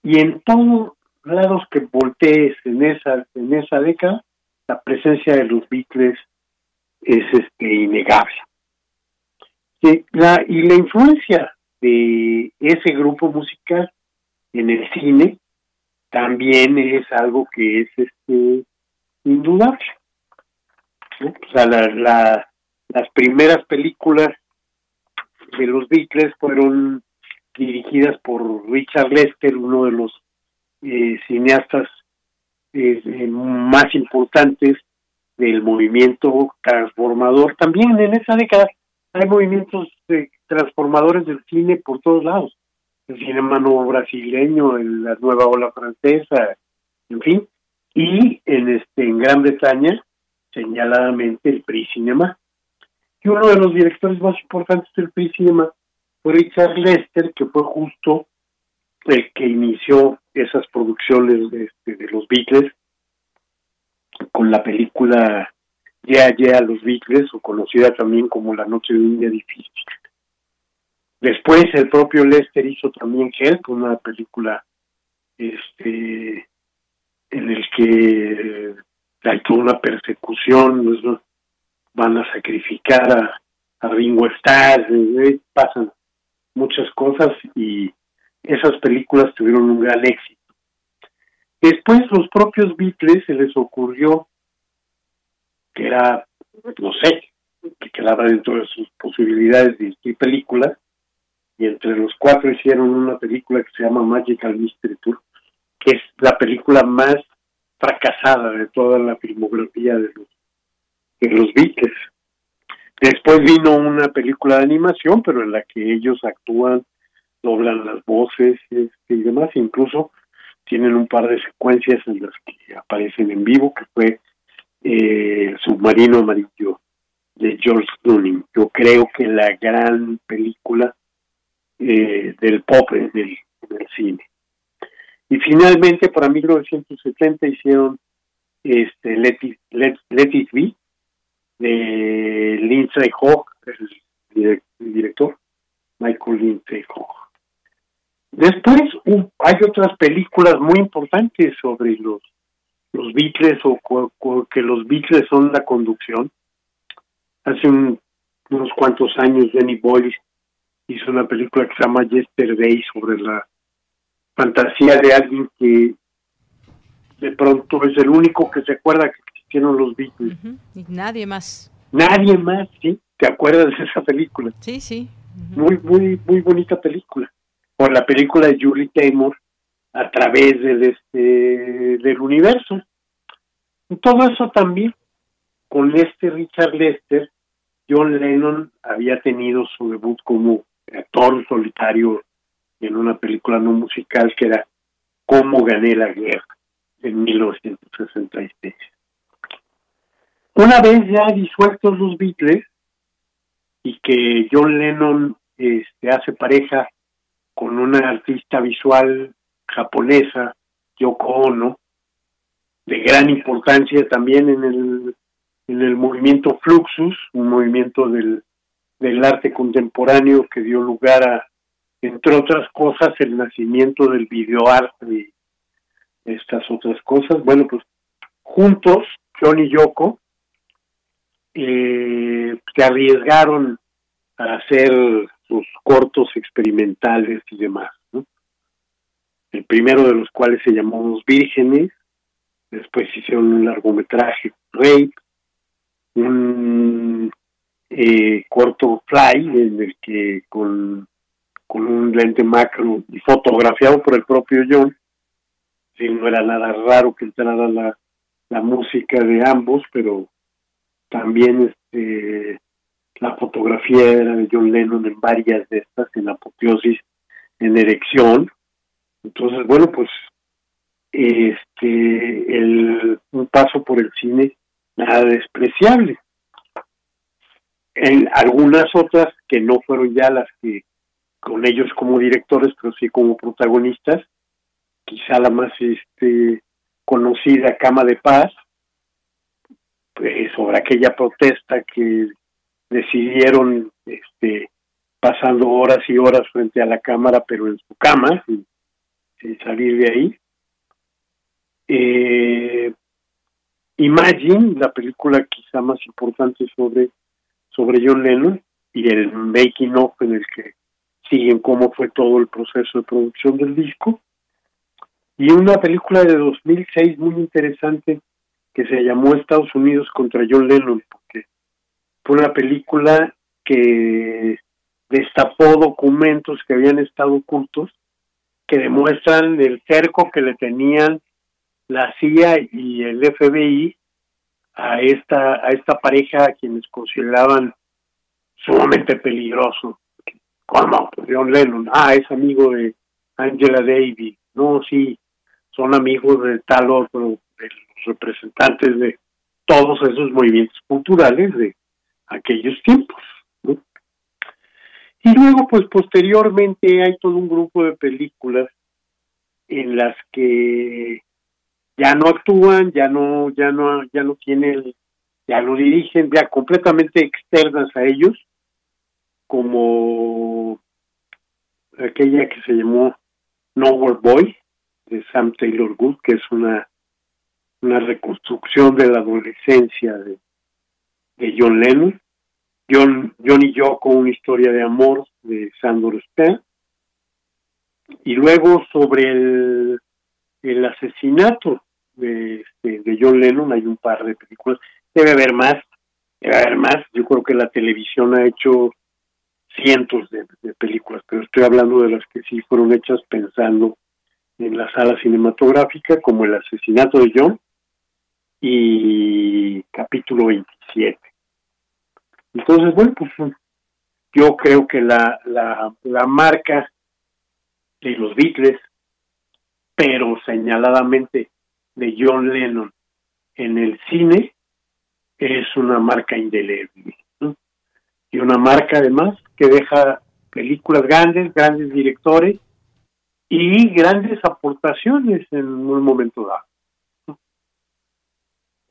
y en todos lados que voltees en esa, en esa década, la presencia de los Beatles es este, innegable. Y la, y la influencia de ese grupo musical en el cine también es algo que es este indudable. O sea, la, las primeras películas de los Beatles fueron dirigidas por Richard Lester, uno de los eh, cineastas eh, eh, más importantes del movimiento transformador. También en esa década hay movimientos transformadores del cine por todos lados. El cinema nuevo brasileño, la nueva ola francesa, en fin. Y en este en Gran Bretaña, señaladamente el PRI Cinema, y uno de los directores más importantes del PRI Cinema fue Richard Lester, que fue justo el que inició esas producciones de, este, de los Beatles con la película Ya Ya los Beatles, o conocida también como La Noche de un Día Difícil. Después el propio Lester hizo también Help, una película este en el que hay toda una persecución, van a sacrificar a, Ringo Starr, eh, pasan muchas cosas y esas películas tuvieron un gran éxito. Después los propios Beatles se les ocurrió que era, no sé, que quedaba dentro de sus posibilidades de decir películas, y entre los cuatro hicieron una película que se llama Magical Mystery Tour, que es la película más fracasada de toda la filmografía de los de los Beatles. Después vino una película de animación, pero en la que ellos actúan, doblan las voces este, y demás, incluso tienen un par de secuencias en las que aparecen en vivo, que fue eh, el submarino amarillo de George Clooney. Yo creo que la gran película eh, del pop en el, cine. Y finalmente, para 1970 hicieron este Let It, Let It Be, de Lindsay Hogg, el, director, Michael Lindsay Hogg. Después hay otras películas muy importantes sobre los los Beatles o, que los Beatles son la conducción. Hace unos cuantos años Danny Boyle hizo una película que se llama Yesterday sobre la fantasía de alguien que de pronto es el único que se acuerda que existieron los Beatles. Y nadie más. Nadie más, ¿sí? ¿Te acuerdas de esa película? Sí, sí. Muy, muy, muy bonita película. O la película de Julie Taymor a través del, este, del universo. Y todo eso también, con este Richard Lester, John Lennon había tenido su debut como actor solitario en una película no musical que era Cómo gané la guerra en 1966. Una vez ya disueltos los Beatles y que John Lennon este, hace pareja con una artista visual japonesa, Yoko Ono, de gran importancia también en el, en el movimiento Fluxus, un movimiento del, del arte contemporáneo que dio lugar a, entre otras cosas, el nacimiento del videoarte y estas otras cosas. Bueno, pues juntos, John y Yoko, eh, se arriesgaron a hacer sus cortos experimentales y demás. El primero de los cuales se llamó Los Vírgenes, después hicieron un largometraje, Rape, un eh, corto Fly, en el que con, con un lente macro y fotografiado por el propio John, sí, no era nada raro que entrara la, la música de ambos, pero también este la fotografía era de John Lennon en varias de estas, en apoteosis, en erección. Entonces, bueno, pues este el un paso por el cine nada despreciable. En algunas otras que no fueron ya las que con ellos como directores, pero sí como protagonistas, quizá la más este conocida Cama de Paz, pues, sobre aquella protesta que decidieron este pasando horas y horas frente a la cámara pero en su cama sin, salir de ahí. Eh, Imagine la película quizá más importante sobre sobre John Lennon y el making of en el que siguen cómo fue todo el proceso de producción del disco. Y una película de 2006 muy interesante que se llamó Estados Unidos contra John Lennon, porque fue una película que destapó documentos que habían estado ocultos, que demuestran el cerco que le tenían la CIA y el FBI a esta a esta pareja a quienes consideraban sumamente peligroso. ¿Cómo? John Lennon. Ah, es amigo de Angela Davis. No, sí, son amigos de tal otro, de los representantes de todos esos movimientos culturales de aquellos tiempos. Y luego, pues posteriormente hay todo un grupo de películas en las que ya no actúan, ya no, ya no, ya no tienen, ya lo dirigen, ya completamente externas a ellos, como aquella que se llamó Nowhere Boy, de Sam Taylor Good, que es una, una reconstrucción de la adolescencia de, de John Lennon. John, John y yo con una historia de amor de Sandor Stern. Y luego sobre el, el asesinato de, este, de John Lennon hay un par de películas. Debe haber más, debe haber más. Yo creo que la televisión ha hecho cientos de, de películas, pero estoy hablando de las que sí fueron hechas pensando en la sala cinematográfica, como El asesinato de John y capítulo 27. Entonces, bueno, pues yo creo que la, la, la marca de los Beatles, pero señaladamente de John Lennon en el cine, es una marca indeleble. Y una marca además que deja películas grandes, grandes directores, y grandes aportaciones en un momento dado.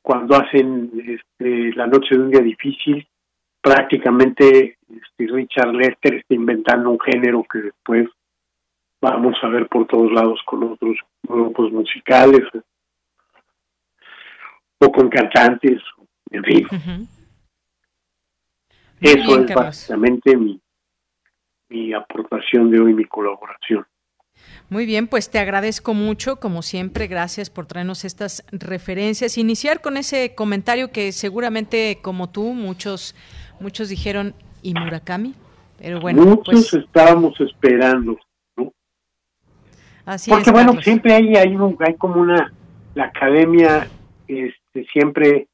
Cuando hacen este, La Noche de un Día Difícil, prácticamente este, Richard Lester está inventando un género que después vamos a ver por todos lados con otros grupos musicales o con cantantes, en fin. Eso es básicamente mi, mi aportación de hoy, mi colaboración. Muy bien, pues te agradezco mucho, como siempre, gracias por traernos estas referencias. Iniciar con ese comentario que seguramente, como tú, muchos, muchos dijeron, ¿y Murakami? Pero bueno, muchos pues estábamos esperando, ¿no? Así Porque bueno, siempre hay, hay, hay como una, la academia este, siempre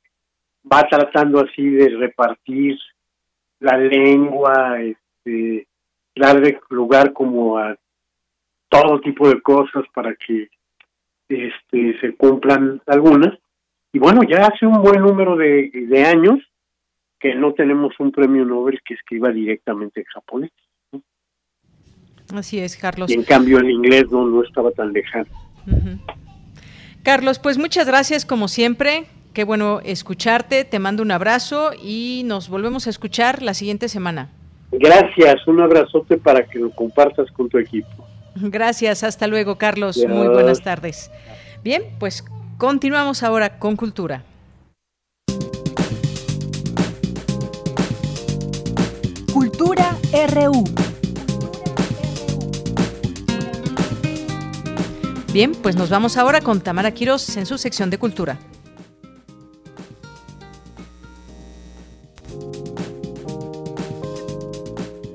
va tratando así de repartir la lengua, este, darle lugar como a todo tipo de cosas para que este, se cumplan algunas. Y bueno, ya hace un buen número de, años que no tenemos un premio Nobel que escriba directamente en japonés. Así es, Carlos. Y en cambio en inglés no, no estaba tan lejano. Carlos, pues muchas gracias como siempre. Qué bueno escucharte. Te mando un abrazo y nos volvemos a escuchar la siguiente semana. Gracias, un abrazote para que lo compartas con tu equipo. Gracias, hasta luego Carlos, muy buenas tardes. Bien, pues continuamos ahora con Cultura. Cultura RU. Bien, pues nos vamos ahora con Tamara Quiros en su sección de cultura.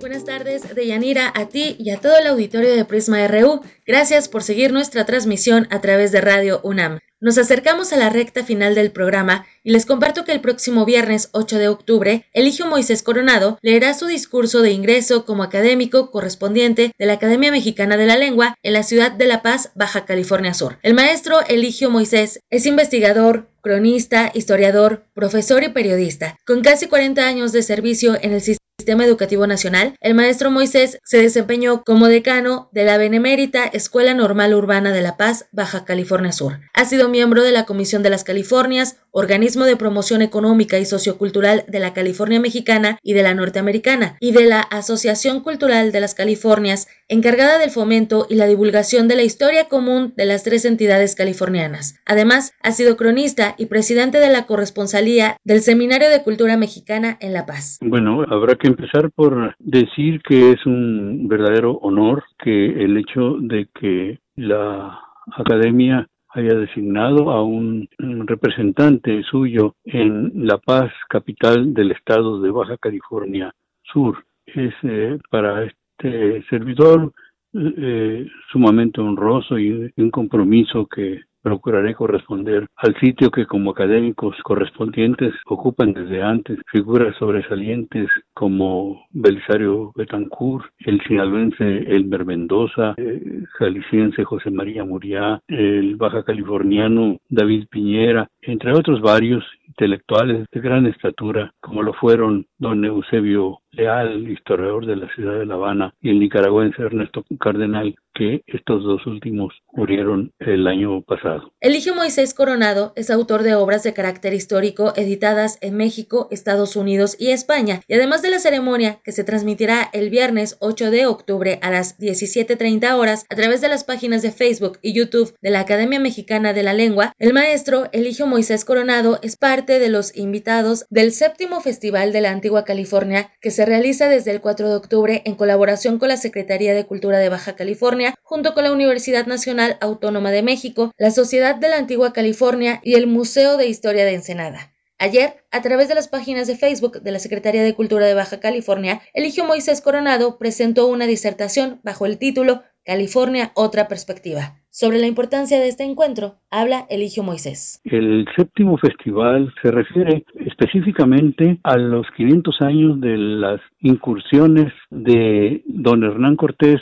Buenas tardes, Deyanira, a ti y a todo el auditorio de Prisma RU. Gracias por seguir nuestra transmisión a través de Radio UNAM. Nos acercamos a la recta final del programa y les comparto que el próximo viernes 8 de octubre, Eligio Moisés Coronado leerá su discurso de ingreso como académico correspondiente de la Academia Mexicana de la Lengua en la ciudad de La Paz, Baja California Sur. El maestro Eligio Moisés es investigador, cronista, historiador, profesor y periodista. Con casi 40 años de servicio en el sistema Sistema Educativo Nacional, el maestro Moisés se desempeñó como decano de la Benemérita Escuela Normal Urbana de La Paz, Baja California Sur. Ha sido miembro de la Comisión de las Californias, organismo de promoción económica y sociocultural de la California Mexicana y de la Norteamericana, y de la Asociación Cultural de las Californias, encargada del fomento y la divulgación de la historia común de las tres entidades californianas. Además, ha sido cronista y presidente de la corresponsalía del Seminario de Cultura Mexicana en La Paz. Bueno, habrá que empezar por decir que es un verdadero honor que el hecho de que la academia haya designado a un representante suyo en La Paz, capital del estado de Baja California Sur. Es eh, para este servidor eh, sumamente honroso y un compromiso que procuraré corresponder al sitio que como académicos correspondientes ocupan desde antes. Figuras sobresalientes como Belisario Betancourt, el sinaloense Elmer Mendoza, el jalisciense José María Muriá, el baja californiano David Piñera, entre otros varios intelectuales de gran estatura, como lo fueron don Eusebio Leal, historiador de la ciudad de La Habana, y el nicaragüense Ernesto Cardenal, que estos dos últimos murieron el año pasado. Eligio Moisés Coronado es autor de obras de carácter histórico editadas en México, Estados Unidos y España, y además de la ceremonia que se transmitirá el viernes 8 de octubre a las 17.30 horas a través de las páginas de Facebook y YouTube de la Academia Mexicana de la Lengua, el maestro Eligio Moisés Coronado es parte de los invitados del séptimo Festival de la Antigua California que se realiza desde el 4 de octubre en colaboración con la Secretaría de Cultura de Baja California, junto con la Universidad Nacional Autónoma de México, la Sociedad de la Antigua California y el Museo de Historia de Ensenada. Ayer, a través de las páginas de Facebook de la Secretaría de Cultura de Baja California, Eligio Moisés Coronado presentó una disertación bajo el título California, otra perspectiva. Sobre la importancia de este encuentro, habla Eligio Moisés. El séptimo festival se refiere específicamente a los 500 años de las incursiones de don Hernán Cortés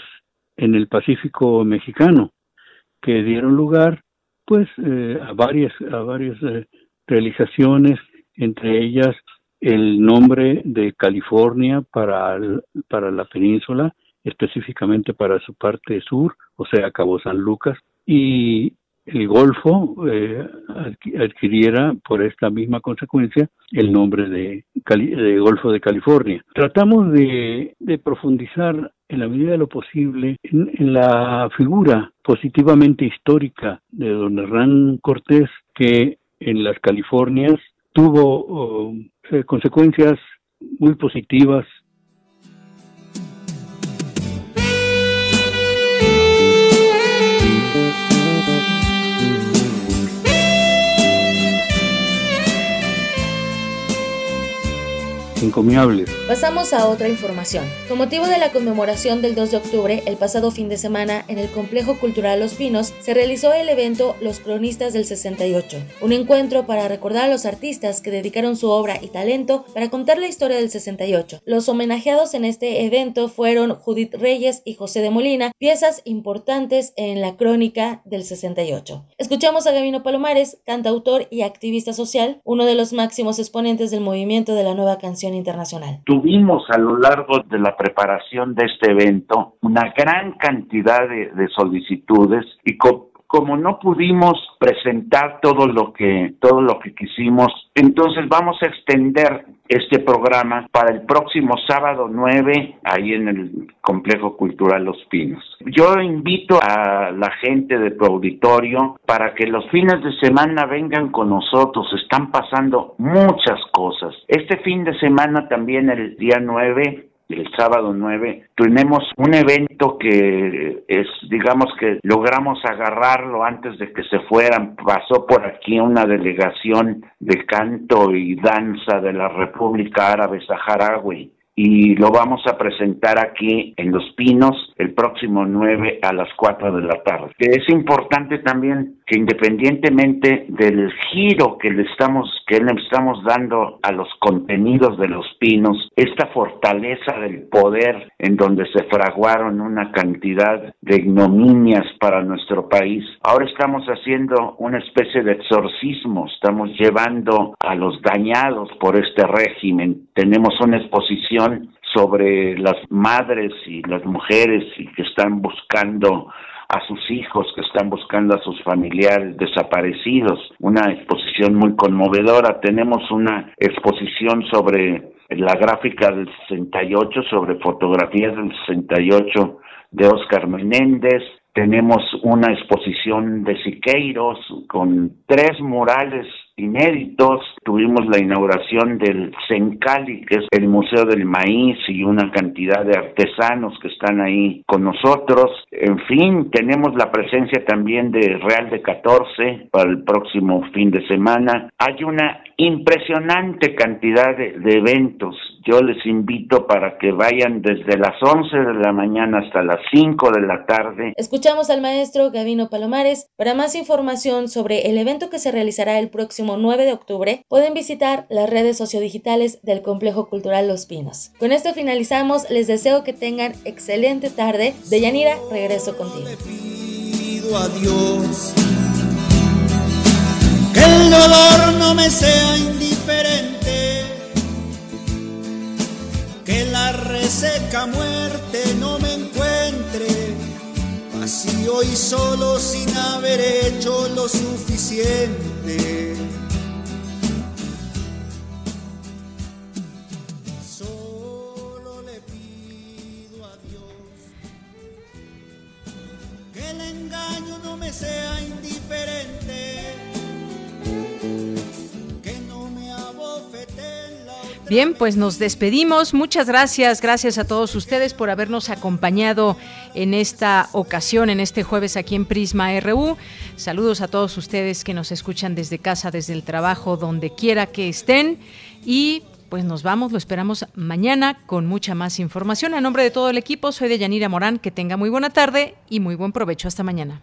en el Pacífico mexicano, que dieron lugar pues eh, a varias, a varias eh, realizaciones, entre ellas el nombre de California para, para la península, específicamente para su parte sur, o sea, Cabo San Lucas, y el Golfo eh, adquiriera por esta misma consecuencia el nombre de, Golfo de California. Tratamos de, profundizar en la medida de lo posible en, la figura positivamente histórica de don Hernán Cortés, que en las Californias tuvo oh, eh, consecuencias muy positivas encomiables. Pasamos a otra información. Con motivo de la conmemoración del 2 de octubre, el pasado fin de semana, en el Complejo Cultural Los Pinos, se realizó el evento Los Cronistas del 68, un encuentro para recordar a los artistas que dedicaron su obra y talento para contar la historia del 68. Los homenajeados en este evento fueron Judith Reyes y José de Molina, piezas importantes en la crónica del 68. Escuchamos a Gabino Palomares, cantautor y activista social, uno de los máximos exponentes del movimiento de la nueva canción internacional. Tuvimos a lo largo de la preparación de este evento una gran cantidad de, solicitudes y como no pudimos presentar todo lo que todo lo que quisimos, entonces vamos a extender este programa para el próximo sábado 9 ahí en el Complejo Cultural Los Pinos. Yo invito a la gente de tu auditorio para que los fines de semana vengan con nosotros, están pasando muchas cosas. Este fin de semana también el día 9 el sábado 9, tenemos un evento que es, digamos que logramos agarrarlo antes de que se fueran. Pasó por aquí una delegación de canto y danza de la República Árabe Saharaui y lo vamos a presentar aquí en Los Pinos el próximo 9 a las 4 de la tarde. Es importante también que independientemente del giro que le estamos que le estamos dando a los contenidos de Los Pinos, esta fortaleza del poder en donde se fraguaron una cantidad de ignominias para nuestro país. Ahora estamos haciendo una especie de exorcismo, estamos llevando a los dañados por este régimen. Tenemos una exposición sobre las madres y las mujeres y que están buscando a sus hijos, que están buscando a sus familiares desaparecidos. Una exposición muy conmovedora. Tenemos una exposición sobre la gráfica del 68, sobre fotografías del 68 de Oscar Menéndez. Tenemos una exposición de Siqueiros con tres murales inéditos. Tuvimos la inauguración del Sencali, que es el Museo del Maíz, y una cantidad de artesanos que están ahí con nosotros. En fin, tenemos la presencia también de Real de 14 para el próximo fin de semana. Hay una impresionante cantidad de, de eventos. Yo les invito para que vayan desde las 11 de la mañana hasta las 5 de la tarde. Escuchamos al maestro Gavino Palomares. Para más información sobre el evento que se realizará el próximo 9 de octubre, pueden visitar las redes sociodigitales del Complejo Cultural Los Pinos. Con esto finalizamos, les deseo que tengan excelente tarde. De Yanira, regreso contigo. Dolor no me sea indiferente, que la reseca muerte no me encuentre vacío y solo sin haber hecho lo suficiente. sea indiferente. Que no me Bien, pues nos despedimos. Muchas gracias, gracias a todos ustedes por habernos acompañado en esta ocasión, en este jueves aquí en Prisma RU. Saludos a todos ustedes que nos escuchan desde casa, desde el trabajo, donde quiera que estén. Y pues nos vamos, lo esperamos mañana con mucha más información. A nombre de todo el equipo, soy de Yanira Morán. Que tenga muy buena tarde y muy buen provecho. Hasta mañana.